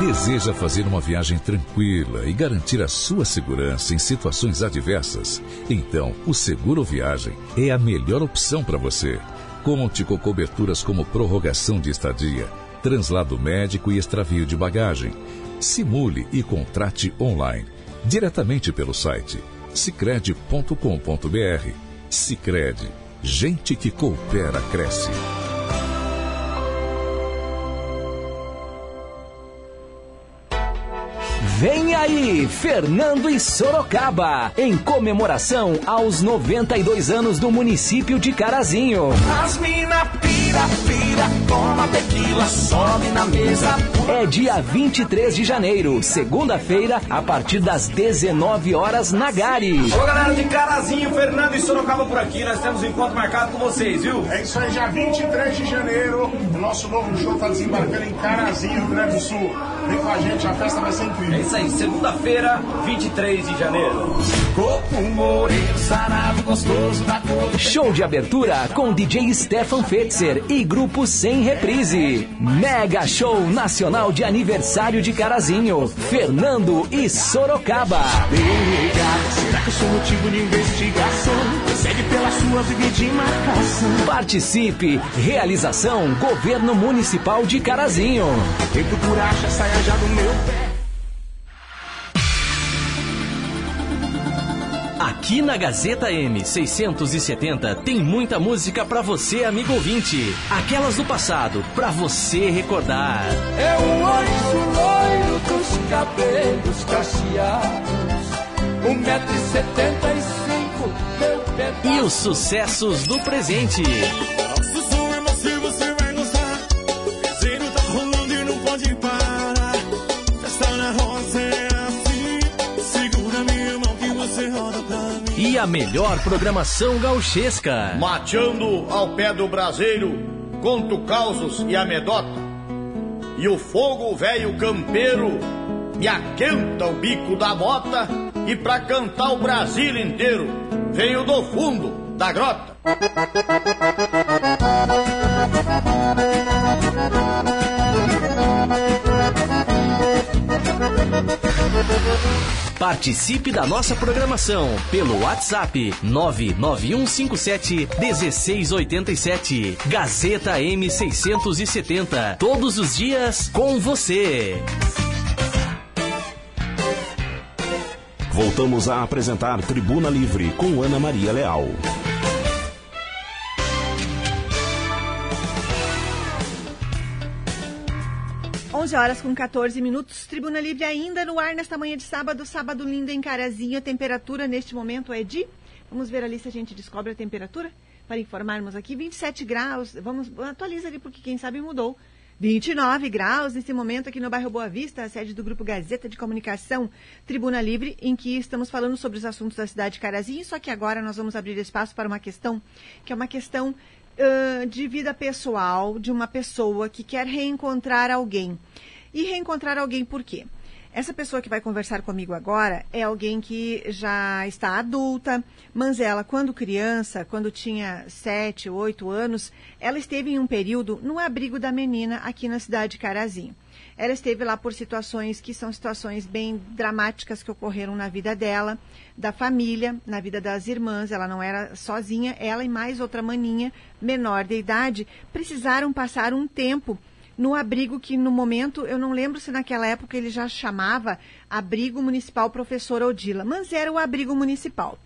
Deseja fazer uma viagem tranquila e garantir a sua segurança em situações adversas? Então, o Seguro Viagem é a melhor opção para você. Conte com coberturas como prorrogação de estadia, translado médico e extravio de bagagem. Simule e contrate online, diretamente pelo site Sicredi.com.br. Sicredi, gente que coopera cresce. Vem aí aí, Fernando e Sorocaba, em comemoração aos 92 anos do município de Carazinho. As mina pira, pira, toma tequila, sobe na mesa. É dia 23 de janeiro, segunda-feira, a partir das 19 horas na Gari. Ô galera de Carazinho, Fernando e Sorocaba por aqui, nós temos um encontro marcado com vocês, viu? É isso aí, dia 23 de janeiro, o nosso novo show está desembarcando em Carazinho, Rio Grande do Sul. Vem com a gente, a festa vai ser incrível. É isso aí, segunda-feira, 23 de janeiro. Corpo moreno, sarado, gostoso da cor. Show de abertura com DJ Stefan Fetzer e grupo Sem Reprise. Mega Show Nacional de Aniversário de Carazinho, Fernando e Sorocaba. Será que eu sou motivo de investigação? Segue pela sua vida de marcação. Participe. Realização Governo Municipal de Carazinho. Quem por acha saia já do meu pé. Aqui na Gazeta M670 tem muita música para você, amigo ouvinte. Aquelas do passado, para você recordar. É um anjo loiro dos cabelos cacheados, 1,75m. E os sucessos do presente. E a melhor programação gauchesca. Mateando ao pé do braseiro, conto causos e amedota. E o fogo velho campeiro me aquenta o bico da bota. E pra cantar o Brasil inteiro, venho do fundo da grota. Participe da nossa programação pelo WhatsApp 99157 1687. Gazeta M670. Todos os dias com você. Voltamos a apresentar Tribuna Livre com Ana Maria Leal. Onze horas com 14 minutos, Tribuna Livre ainda no ar nesta manhã de sábado, sábado lindo em Carazinho. A temperatura neste momento é de. Vamos ver ali se a gente descobre a temperatura para informarmos aqui. 27 graus. Vamos atualiza ali porque quem sabe mudou. 29 graus nesse momento aqui no bairro Boa Vista, a sede do Grupo Gazeta de Comunicação Tribuna Livre, em que estamos falando sobre os assuntos da cidade de Carazinho, só que agora nós vamos abrir espaço para uma questão que é uma questão uh, de vida pessoal de uma pessoa que quer reencontrar alguém. E reencontrar alguém por quê? Essa pessoa que vai conversar comigo agora é alguém que já está adulta, mas ela, quando criança, quando tinha 7, 8 anos, ela esteve em um período no abrigo da menina aqui na cidade de Carazinho. Ela esteve lá por situações que são situações bem dramáticas que ocorreram na vida dela, da família, na vida das irmãs. Ela não era sozinha, ela e mais outra maninha menor de idade precisaram passar um tempo no abrigo que no momento, eu não lembro se naquela época ele já chamava Abrigo Municipal Professor Odila, mas era o abrigo municipal.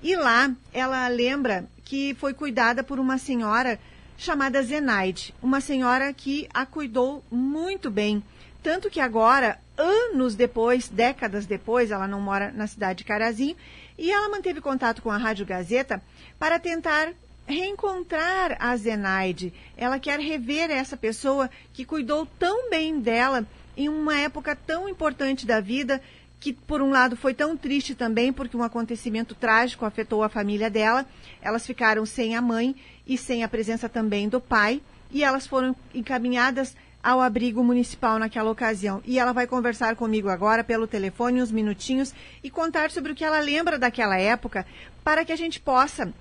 E lá ela lembra que foi cuidada por uma senhora chamada Zenaide, uma senhora que a cuidou muito bem. Tanto que agora, anos depois, décadas depois, ela não mora na cidade de Carazinho, e ela manteve contato com a Rádio Gazeta para tentar reencontrar a Zenaide. Ela quer rever essa pessoa que cuidou tão bem dela em uma época tão importante da vida, que por um lado foi tão triste também, porque um acontecimento trágico afetou a família dela. Elas ficaram sem a mãe e sem a presença também do pai, e elas foram encaminhadas ao abrigo municipal naquela ocasião. E ela vai conversar comigo agora pelo telefone uns minutinhos e contar sobre o que ela lembra daquela época, para que a gente possa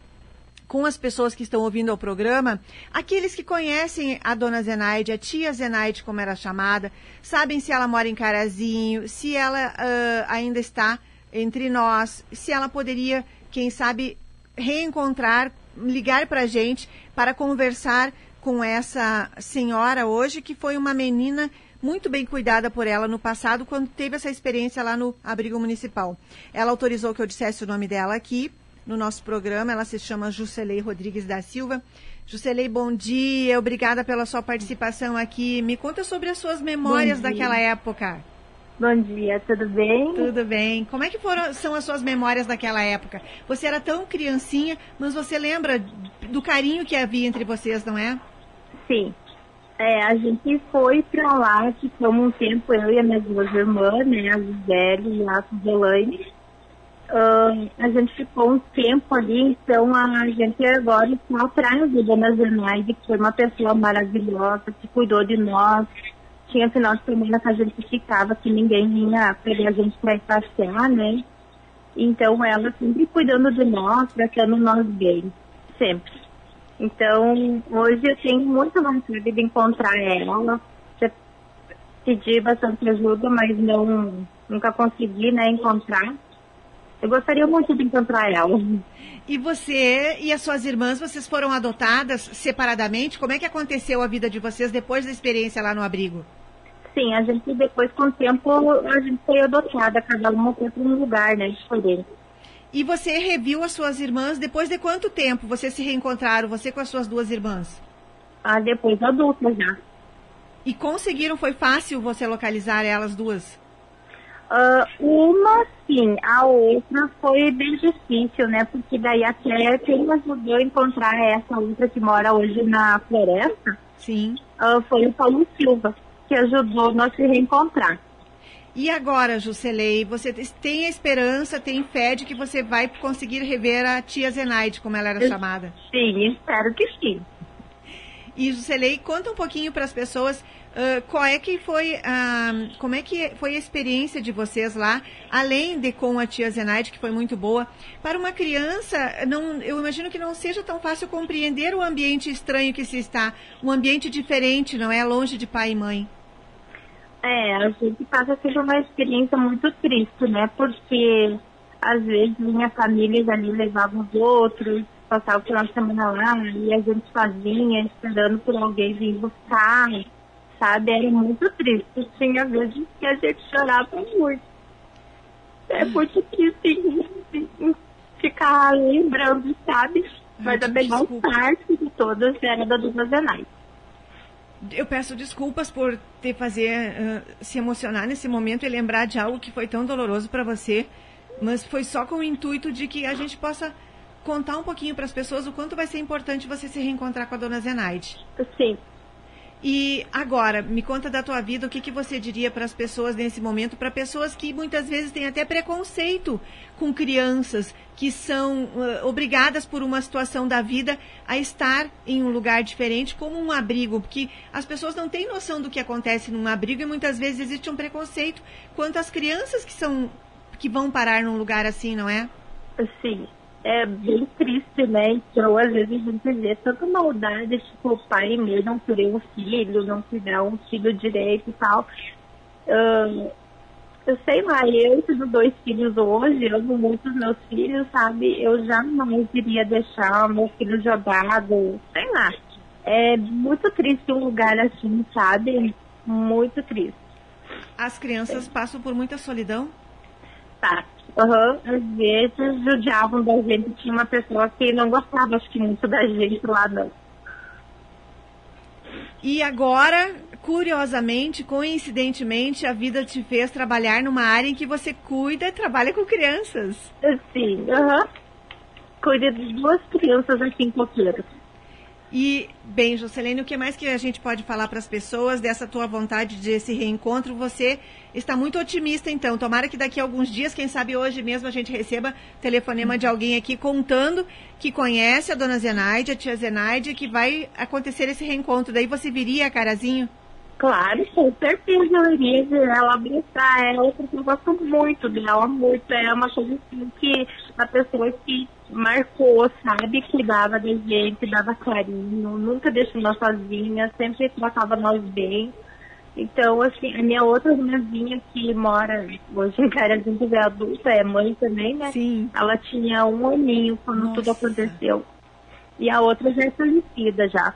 com as pessoas que estão ouvindo o programa, aqueles que conhecem a dona Zenaide, a tia Zenaide, como era chamada, sabem se ela mora em Carazinho, se ela uh, ainda está entre nós, se ela poderia, quem sabe, reencontrar, ligar para a gente para conversar com essa senhora hoje, que foi uma menina muito bem cuidada por ela no passado, quando teve essa experiência lá no abrigo municipal. Ela autorizou que eu dissesse o nome dela aqui no nosso programa. Ela se chama Juscelei Rodrigues da Silva. Juscelei, bom dia. Obrigada pela sua participação aqui. Me conta sobre as suas memórias daquela época. Bom dia, tudo bem? Tudo bem. Como é que foram, são as suas memórias daquela época? Você era tão criancinha, mas você lembra do carinho que havia entre vocês, não é? Sim. É, a gente foi pra lá, ficamos um tempo, eu e as minhas duas irmãs, né, a Gisele e a Suzelaine. Ahn, a gente ficou um tempo ali, então a gente agora está atrás da Dona Zenaide, que foi uma pessoa maravilhosa, que cuidou de nós. Tinha final de semana que a gente ficava, que ninguém vinha pegar a gente para passear, né? Então ela sempre cuidando de nós, tratando nós bem, sempre. Então, hoje eu tenho muita vontade de encontrar ela. Já pedi bastante ajuda, mas não nunca consegui, né, encontrar. Eu gostaria muito de encontrar ela. E você e as suas irmãs, vocês foram adotadas separadamente? Como é que aconteceu a vida de vocês depois da experiência lá no abrigo? Sim, a gente depois, com o tempo, a gente foi adotada, cada uma foi para um lugar, né, diferente. E você reviu as suas irmãs depois de quanto tempo vocês se reencontraram, você com as suas duas irmãs? Ah, depois adulta já. E conseguiram, foi fácil você localizar elas duas? Ah, uma sim, a outra foi bem difícil, né? Porque daí até quem ajudou a encontrar essa outra que mora hoje na floresta sim. foi o Paulo Silva, que ajudou nós se reencontrar. E agora, Juscelei, você tem a esperança, tem fé de que você vai conseguir rever a tia Zenaide, como ela era Eu- chamada? Sim, espero que sim. E Juscelei, conta um pouquinho para as pessoas ah, qual é que foi ah, como é que foi a experiência de vocês lá, além de com a tia Zenaide, que foi muito boa. Para uma criança, não, eu imagino que não seja tão fácil compreender o ambiente estranho que se está, um ambiente diferente, não é? Longe de pai e mãe. É, a gente passa por uma experiência muito triste, né? Porque às vezes minha família ali levava os outros, passava o final de semana lá e a gente sozinha, esperando por alguém vir buscar, sabe? Era muito triste. Tinha vezes que a gente chorava muito. É muito triste ficar lembrando, sabe? Mas a melhor parte de todas era da dupla Zenai. Eu peço desculpas por te fazer ah, se emocionar nesse momento e lembrar de algo que foi tão doloroso para você, mas foi só com o intuito de que a gente possa contar um pouquinho para as pessoas o quanto vai ser importante você se reencontrar com a dona Zenaide. Sim. E agora, me conta da tua vida, o que, que você diria para as pessoas nesse momento, para pessoas que muitas vezes têm até preconceito com crianças, que são ah, obrigadas por uma situação da vida a estar em um lugar diferente, como um abrigo, porque as pessoas não têm noção do que acontece num abrigo e muitas vezes existe um preconceito quanto às crianças que são que vão parar num lugar assim, não é? Sim, é bem triste, né? Então, às vezes a gente vê tanta maldade, tipo, o pai mesmo não querer um filho, não criar um filho direito e tal. Ahn, eu sei lá, eu tenho dois filhos hoje, eu amo muito os meus filhos, sabe? Eu jamais iria deixar meu filho jogado, sei lá. É muito triste um lugar assim, sabe? Muito triste. As crianças passam por muita solidão? Tá. Aham, Às vezes judiavam da gente. Tinha uma pessoa que não gostava, acho que muito da gente lá, não. E agora, curiosamente, coincidentemente, a vida te fez trabalhar numa área em que você cuida e trabalha com crianças. Sim, aham. Cuida de duas crianças aqui em Coqueiros. E, bem, Jocelene, o que mais que a gente pode falar para as pessoas dessa tua vontade de esse reencontro? Você está muito otimista, então. Tomara que daqui a alguns dias, quem sabe hoje mesmo, a gente receba telefonema de alguém aqui contando que conhece a dona Zenaide, a tia Zenaide, que vai acontecer esse reencontro. Daí você viria, Carazinho? Claro, com certeza eu iria ver ela abraçar ela, porque eu gosto muito dela, muito. É uma coisa assim que a pessoa que marcou, sabe, cuidava da gente, dava carinho, nunca deixou nós sozinha, sempre tratava nós bem. Então, assim, a minha outra irmãzinha que mora hoje em Carazinho, é adulta, é mãe também, né? Sim. Ela tinha um aninho quando tudo aconteceu. E a outra já é falecida já.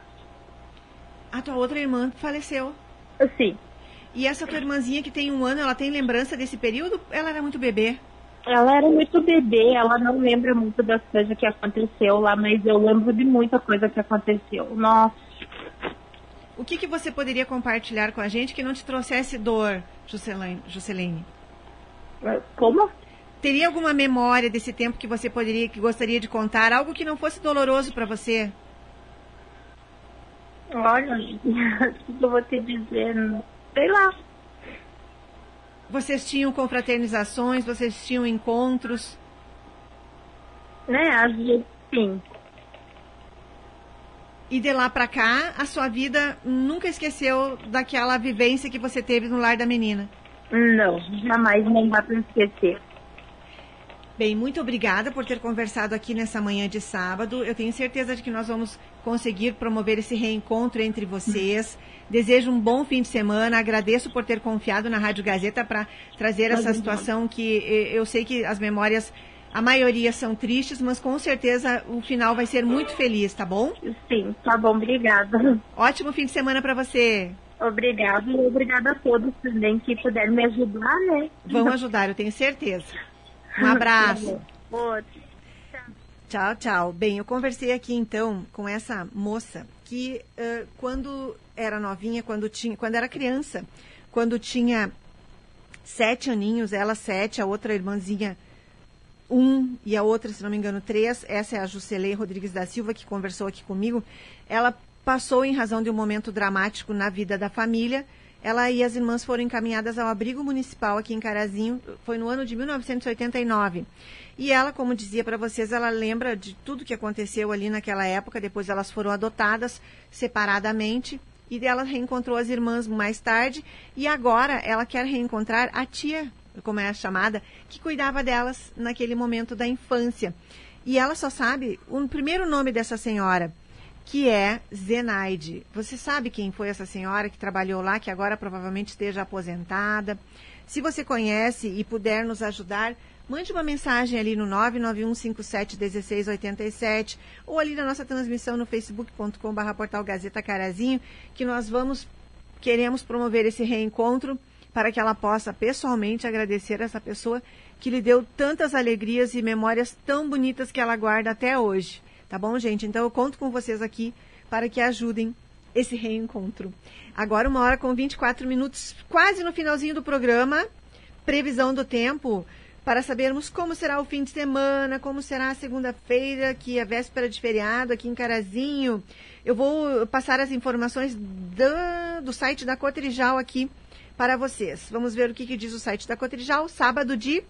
A tua outra irmã faleceu. Sim. E essa tua irmãzinha que tem um ano, ela tem lembrança desse período? Ela era muito bebê. Ela era muito bebê, ela não lembra muito das coisas que aconteceu lá, mas eu lembro de muita coisa que aconteceu. Nossa. O que, que você poderia compartilhar com a gente que não te trouxesse dor? Juscelene? Como? Teria alguma memória desse tempo que você poderia, que gostaria de contar? Algo que não fosse doloroso para você? Olha, <laughs> o que eu vou te dizer? Sei lá. Vocês tinham confraternizações, vocês tinham encontros? Né, às vezes sim. E de lá pra cá, a sua vida nunca esqueceu daquela vivência que você teve no lar da menina? Não, jamais não dá pra esquecer. Bem, muito obrigada por ter conversado aqui nessa manhã de sábado. Eu tenho certeza de que nós vamos conseguir promover esse reencontro entre vocês. Desejo um bom fim de semana. Agradeço por ter confiado na Rádio Gazeta para trazer essa situação que eh, eu sei que as memórias, a maioria são tristes, mas com certeza o final vai ser muito feliz, tá bom? Sim, tá bom, obrigada. Ótimo fim de semana para você. Obrigada e obrigada a todos também que puderam me ajudar, né? Vão ajudar, eu tenho certeza. Um abraço. Outro. Tchau, tchau. Bem, eu conversei aqui então com essa moça que ãh, quando era novinha, quando tinha, quando era criança, quando tinha sete aninhos, ela sete, a outra irmãzinha um e a outra, se não me engano, três. Essa é a Juscelê Rodrigues da Silva que conversou aqui comigo. Ela passou em razão de um momento dramático na vida da família. Ela e as irmãs foram encaminhadas ao abrigo municipal aqui em Carazinho. Foi no ano de 1989. E ela, como dizia para vocês, ela lembra de tudo que aconteceu ali naquela época. Depois elas foram adotadas separadamente. E ela reencontrou as irmãs mais tarde. E agora ela quer reencontrar a tia, como é a chamada, que cuidava delas naquele momento da infância. E ela só sabe o primeiro nome dessa senhora, que é Zenaide. Você sabe quem foi essa senhora que trabalhou lá, que agora provavelmente esteja aposentada? Se você conhece e puder nos ajudar, mande uma mensagem ali no 991571687 ou ali na nossa transmissão no facebook.com.br portal Gazeta Carazinho, que nós vamos, queremos promover esse reencontro para que ela possa pessoalmente agradecer essa pessoa que lhe deu tantas alegrias e memórias tão bonitas que ela guarda até hoje. Tá bom, gente? Então eu conto com vocês aqui para que ajudem esse reencontro. Agora, uma hora com 24 minutos, quase no finalzinho do programa. Previsão do tempo para sabermos como será o fim de semana, como será a segunda-feira, que é véspera de feriado aqui em Carazinho. Eu vou passar as informações da- do site da Cotrijal aqui para vocês. Vamos ver o que, que diz o site da Cotrijal. Sábado de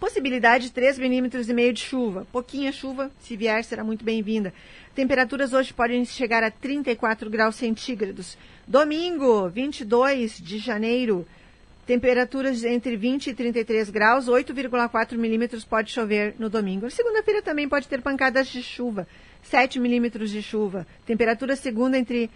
Possibilidade de 3 milímetros e meio de chuva. Pouquinha chuva, se vier, será muito bem-vinda. Temperaturas hoje podem chegar a 34 graus centígrados. Domingo, 22 de janeiro, temperaturas entre 20 e 33 graus, 8,4 milímetros pode chover no domingo. Segunda-feira também pode ter pancadas de chuva, 7 milímetros de chuva. Temperatura segunda entre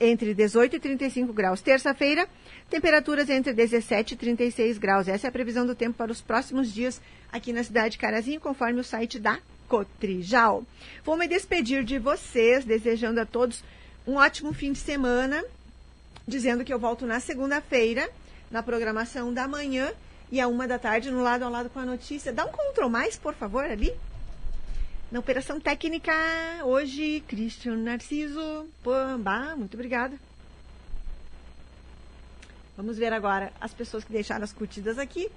entre 18 e 35 graus. Terça-feira, temperaturas entre 17 e 36 graus. Essa é a previsão do tempo para os próximos dias aqui na cidade de Carazinho, conforme o site da Cotrijal. Vou me despedir de vocês, desejando a todos um ótimo fim de semana, dizendo que eu volto na segunda-feira, na programação da manhã e a uma da tarde, no lado ao lado com a notícia. Dá um control mais, por favor, ali. Na operação técnica, hoje, Cristian Narciso Pamba. Muito obrigada. Vamos ver agora as pessoas que deixaram as curtidas aqui.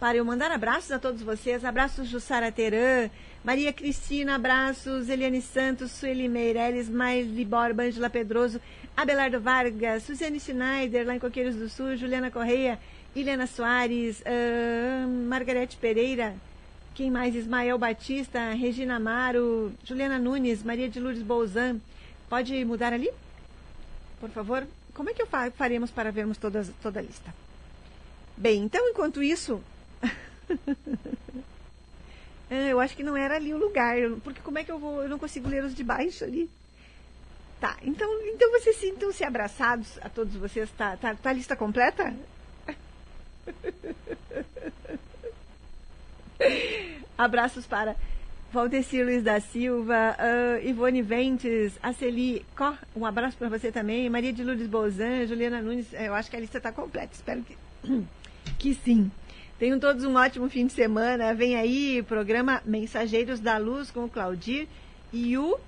Para eu mandar abraços a todos vocês. Abraços Jussara Teran, Maria Cristina, abraços Eliane Santos, Sueli Meirelles, Maile Borba, Ângela Pedroso, Abelardo Vargas, Suziane Schneider, lá em Coqueiros do Sul, Juliana Correia, Helena Soares, ah, Margarete Pereira, quem mais? Ismael Batista, Regina Amaro, Juliana Nunes, Maria de Lourdes Bolzan. Pode mudar ali? Por favor? Como é que eu fa faremos para vermos todas, toda a lista? Bem, então, enquanto isso... <laughs> Ah, eu acho que não era ali o lugar, porque como é que eu vou... Eu não consigo ler os de baixo ali. Tá, então, então vocês sintam-se abraçados a todos vocês. Tá, tá, tá a lista completa? <laughs> <laughs> Abraços para Valdecir Luiz da Silva, ah, Ivone Ventes, Aceli Có, um abraço para você também, Maria de Lourdes Bolzan, Juliana Nunes, eu acho que a lista está completa, espero que, <clears throat> que sim. Tenham todos um ótimo fim de semana, vem aí programa Mensageiros da Luz com o Claudir e o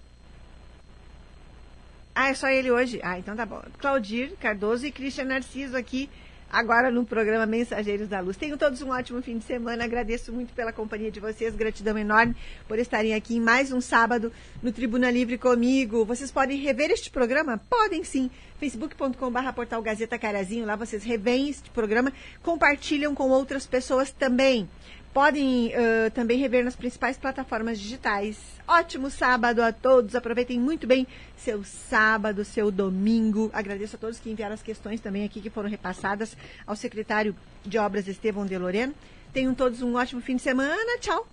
Ah, é só ele hoje? Ah, então tá bom. Claudir Cardoso e Cristian Narciso aqui, agora no programa Mensageiros da Luz. Tenham todos um ótimo fim de semana. Agradeço muito pela companhia de vocês. Gratidão enorme por estarem aqui em mais um sábado no Tribuna Livre comigo. Vocês podem rever este programa? Podem sim. facebook.com.br portal Gazeta Carazinho. Lá vocês revêem este programa, compartilham com outras pessoas também. Podem uh, também rever nas principais plataformas digitais. Ótimo sábado a todos. Aproveitem muito bem seu sábado, seu domingo. Agradeço a todos que enviaram as questões também aqui que foram repassadas ao secretário de Obras Estevão de Loreno. Tenham todos um ótimo fim de semana. Tchau.